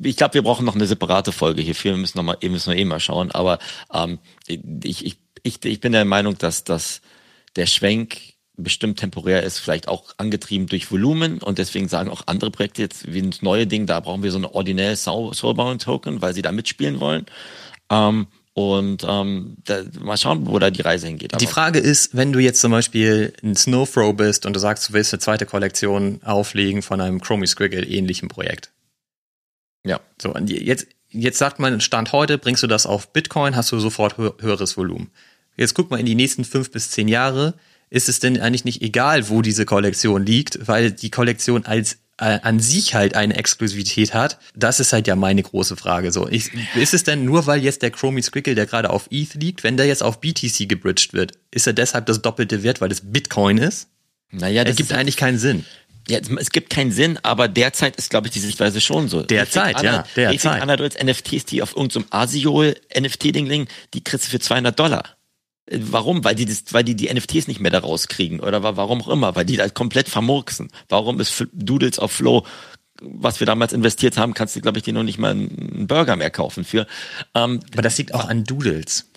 Ich glaube, wir brauchen noch eine separate Folge hierfür. Wir müssen noch mal, müssen wir eh mal schauen. Aber ähm, ich, ich, ich, ich bin der Meinung, dass, dass der Schwenk bestimmt temporär ist, vielleicht auch angetrieben durch Volumen und deswegen sagen auch andere Projekte jetzt wie das neue Ding, da brauchen wir so eine ordinäre Soul- Soulbound Token, weil sie da mitspielen wollen. Ähm, und ähm, da, mal schauen, wo da die Reise hingeht. Die Aber- Frage ist, wenn du jetzt zum Beispiel ein Snowthrow bist und du sagst, du willst eine zweite Kollektion auflegen von einem Chromie Squiggle ähnlichen Projekt. ja. So, und jetzt, jetzt sagt man, Stand heute, bringst du das auf Bitcoin, hast du sofort hö höheres Volumen. Jetzt guck mal in die nächsten fünf bis zehn Jahre, ist es denn eigentlich nicht egal, wo diese Kollektion liegt, weil die Kollektion als äh, an sich halt eine Exklusivität hat, das ist halt ja meine große Frage. So, ich, ist es denn nur, weil jetzt der Chromie Squickle, der gerade auf ETH liegt, wenn der jetzt auf BTC gebridged wird, ist er deshalb das doppelte Wert, weil es Bitcoin ist? Naja, das gibt eigentlich keinen Sinn. Ja, es gibt keinen Sinn, aber derzeit ist, glaube ich, die Sichtweise schon so. Derzeit, ja, derzeit. Anadol's NFTs, die auf irgendeinem so Asiol-NFT-Ding liegen, die kriegst du für 200 Dollar. Äh, warum? Weil die, das, weil die die NFTs nicht mehr da rauskriegen oder warum auch immer, weil die da komplett vermurksen. Warum ist Doodles auf Flow, was wir damals investiert haben, kannst du, glaube ich, dir noch nicht mal einen Burger mehr kaufen für. Ähm, Aber das liegt auch an Doodles.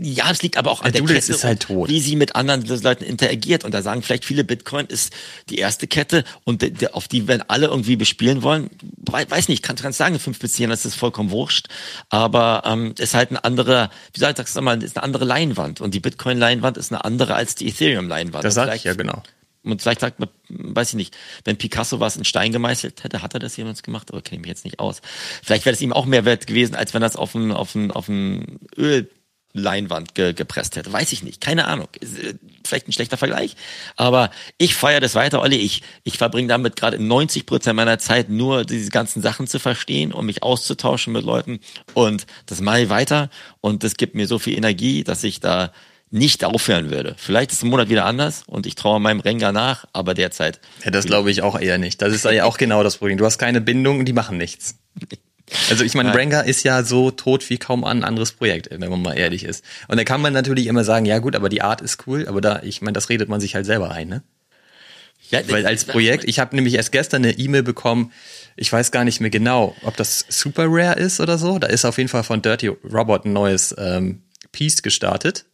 Ja, es liegt aber auch an der, der Kette, ist halt tot. wie sie mit anderen Leuten interagiert. Und da sagen vielleicht viele, Bitcoin ist die erste Kette und auf die wenn alle irgendwie bespielen wollen. Weiß nicht, kann ganz sagen, fünf bis zehn, das ist vollkommen wurscht. Aber ähm, ist halt eine andere, wie soll ich das mal, ist eine andere Leinwand. Und die Bitcoin-Leinwand ist eine andere als die Ethereum-Leinwand. Das sage ich ja genau. Und vielleicht sagt man, weiß ich nicht, wenn Picasso was in Stein gemeißelt hätte, hat er das jemals gemacht, aber kenne ich mich jetzt nicht aus. Vielleicht wäre es ihm auch mehr wert gewesen, als wenn das auf ein, auf ein, auf ein Öl Leinwand ge gepresst hätte. Weiß ich nicht. Keine Ahnung. Äh, vielleicht ein schlechter Vergleich. Aber ich feiere das weiter, Olli. Ich, ich verbringe damit gerade 90 Prozent meiner Zeit nur diese ganzen Sachen zu verstehen und mich auszutauschen mit Leuten. Und das mache ich weiter. Und das gibt mir so viel Energie, dass ich da nicht aufhören würde. Vielleicht ist es im Monat wieder anders und ich traue meinem Renga nach, aber derzeit. Ja, das glaube ich auch eher nicht. Das ist ja auch genau das Problem. Du hast keine Bindung und die machen nichts. Also ich meine, Branga ist ja so tot wie kaum ein anderes Projekt, wenn man mal ehrlich ist. Und da kann man natürlich immer sagen, ja gut, aber die Art ist cool, aber da, ich meine, das redet man sich halt selber ein, ne? Ja, Weil als Projekt, ich habe nämlich erst gestern eine E-Mail bekommen, ich weiß gar nicht mehr genau, ob das Super Rare ist oder so. Da ist auf jeden Fall von Dirty Robot ein neues ähm, Piece gestartet.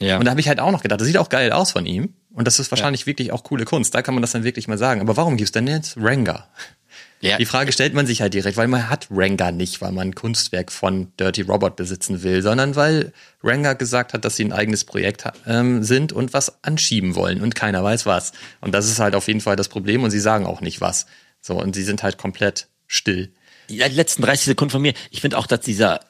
Ja. Und da habe ich halt auch noch gedacht, das sieht auch geil aus von ihm. Und das ist wahrscheinlich ja. wirklich auch coole Kunst. Da kann man das dann wirklich mal sagen. Aber warum gibt's denn jetzt Ranga? Ja. Die Frage stellt man sich halt direkt, weil man hat Ranga nicht, weil man ein Kunstwerk von Dirty Robot besitzen will, sondern weil Ranga gesagt hat, dass sie ein eigenes Projekt ähm, sind und was anschieben wollen und keiner weiß was. Und das ist halt auf jeden Fall das Problem und sie sagen auch nicht was. So, und sie sind halt komplett still. Die letzten 30 Sekunden von mir. Ich finde auch, dass dieser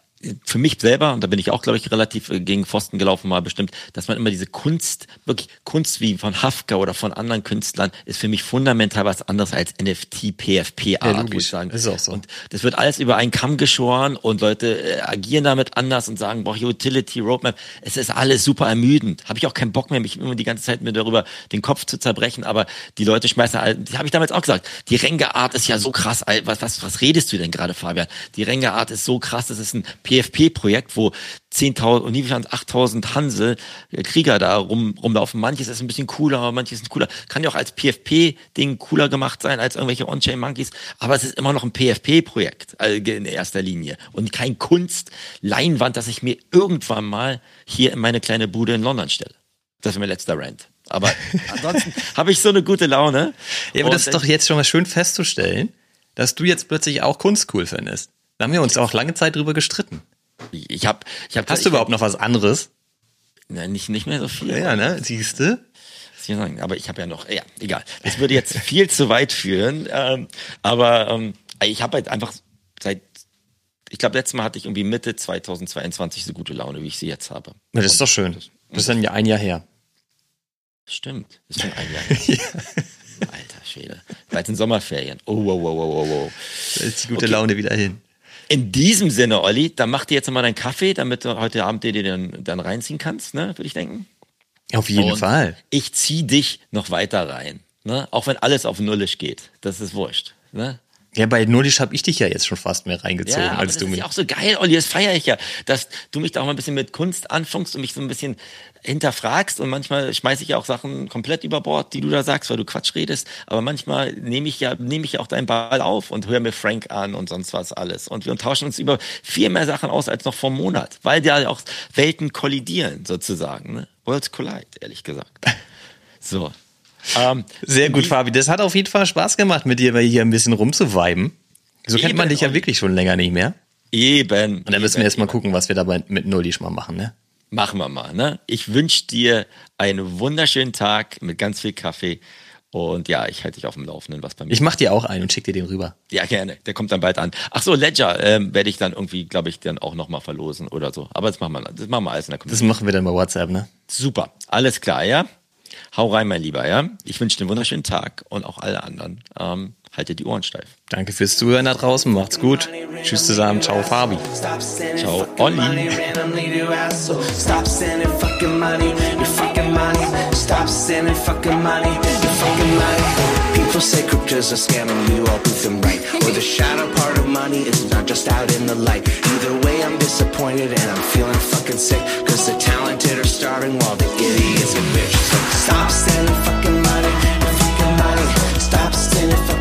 für mich selber, und da bin ich auch, glaube ich, relativ äh, gegen Pfosten gelaufen, mal bestimmt, dass man immer diese Kunst, wirklich Kunst wie von Hafka oder von anderen Künstlern, ist für mich fundamental was anderes als NFT, PFP Art, ja, würde ich sagen. Ist auch so. Und das wird alles über einen Kamm geschoren und Leute äh, agieren damit anders und sagen, boah, Utility, Roadmap, es ist alles super ermüdend. Habe ich auch keinen Bock mehr, mich immer die ganze Zeit mir darüber den Kopf zu zerbrechen, aber die Leute schmeißen, die habe ich damals auch gesagt, die Renga Art ist ja so krass, was, was, was redest du denn gerade, Fabian? Die Renga Art ist so krass, das ist ein PFP-Projekt, wo 10.000 und nie 8.000 Hansel äh, Krieger da rum, rumlaufen. Manches ist ein bisschen cooler, manches ist cooler. Kann ja auch als PFP-Ding cooler gemacht sein als irgendwelche On-Chain-Monkeys. Aber es ist immer noch ein PFP-Projekt also in erster Linie und kein Kunst-Leinwand, das ich mir irgendwann mal hier in meine kleine Bude in London stelle. Das ist mein letzter Rant. Aber *laughs* ansonsten habe ich so eine gute Laune. Ja, aber das ist doch jetzt schon mal schön festzustellen, dass du jetzt plötzlich auch Kunst cool findest. Da haben wir uns auch lange Zeit drüber gestritten. Ich hab, ich hab, Hast du überhaupt noch was anderes? Nein, nicht, nicht mehr so viel. Ja, ne? Siehst du? Aber ich habe ja noch, ja, egal. Das würde jetzt viel zu weit führen. Ähm, aber ähm, ich habe halt einfach seit, ich glaube, letztes Mal hatte ich irgendwie Mitte 2022 so gute Laune, wie ich sie jetzt habe. Das ist doch schön. Das ist dann ja ein Jahr her. Stimmt, das ist schon ein Jahr her. *laughs* ja. Alter Schwede. Bald sind Sommerferien. Oh, wow, wow, wow, wow, wow. Da ist die gute okay. Laune wieder hin. In diesem Sinne, Olli, dann mach dir jetzt mal deinen Kaffee, damit du heute Abend dir den dann reinziehen kannst, ne, würde ich denken. Auf jeden Und Fall. Ich zieh dich noch weiter rein, ne, auch wenn alles auf Nullisch geht. Das ist wurscht, ne. Ja, bei Nullisch habe ich dich ja jetzt schon fast mehr reingezogen ja, als du mich. Das ist ja auch so geil, Olli, das feiere ich ja, dass du mich da auch mal ein bisschen mit Kunst anfängst und mich so ein bisschen hinterfragst und manchmal schmeiße ich ja auch Sachen komplett über Bord, die du da sagst, weil du Quatsch redest. Aber manchmal nehme ich ja nehme ich auch deinen Ball auf und höre mir Frank an und sonst was alles. Und wir tauschen uns über viel mehr Sachen aus als noch vor einem Monat, weil ja auch Welten kollidieren sozusagen. Ne? Worlds collide, ehrlich gesagt. *laughs* So. Ähm, Sehr gut, Fabi. Das hat auf jeden Fall Spaß gemacht, mit dir hier ein bisschen rumzuweiben. So kennt man dich ja wirklich schon länger nicht mehr. Eben. Und dann müssen wir jetzt mal gucken, was wir dabei mit Nullisch mal machen, ne? Machen wir mal. Ne? Ich wünsche dir einen wunderschönen Tag mit ganz viel Kaffee Und ja, ich halte dich auf dem Laufenden, was bei mir. Ich mach dir auch einen und schick dir den rüber. Ja, gerne. Der kommt dann bald an. Ach so, Ledger ähm, werde ich dann irgendwie, glaube ich, dann auch nochmal verlosen oder so. Aber das machen wir, das machen wir alles in der Das machen wir dann bei WhatsApp, ne? Super. Alles klar, ja? Hau rein, mein Lieber, ja? Ich wünsche dir einen wunderschönen Tag und auch alle anderen. Ähm, haltet die Ohren steif. Danke fürs Zuhören da draußen. Macht's gut. Tschüss zusammen. Ciao, Fabi. Ciao, Olli. Stop sending fucking money, your fucking money. Stop sending fucking money, your fucking money. People say cause a scam and you all prove them right. Or the shadow part of money is not just out in the light. Either way, I'm disappointed and I'm feeling fucking sick. Cause the talented are starving while the idiots get rich So stop sending fucking money, fucking money. Stop sending fucking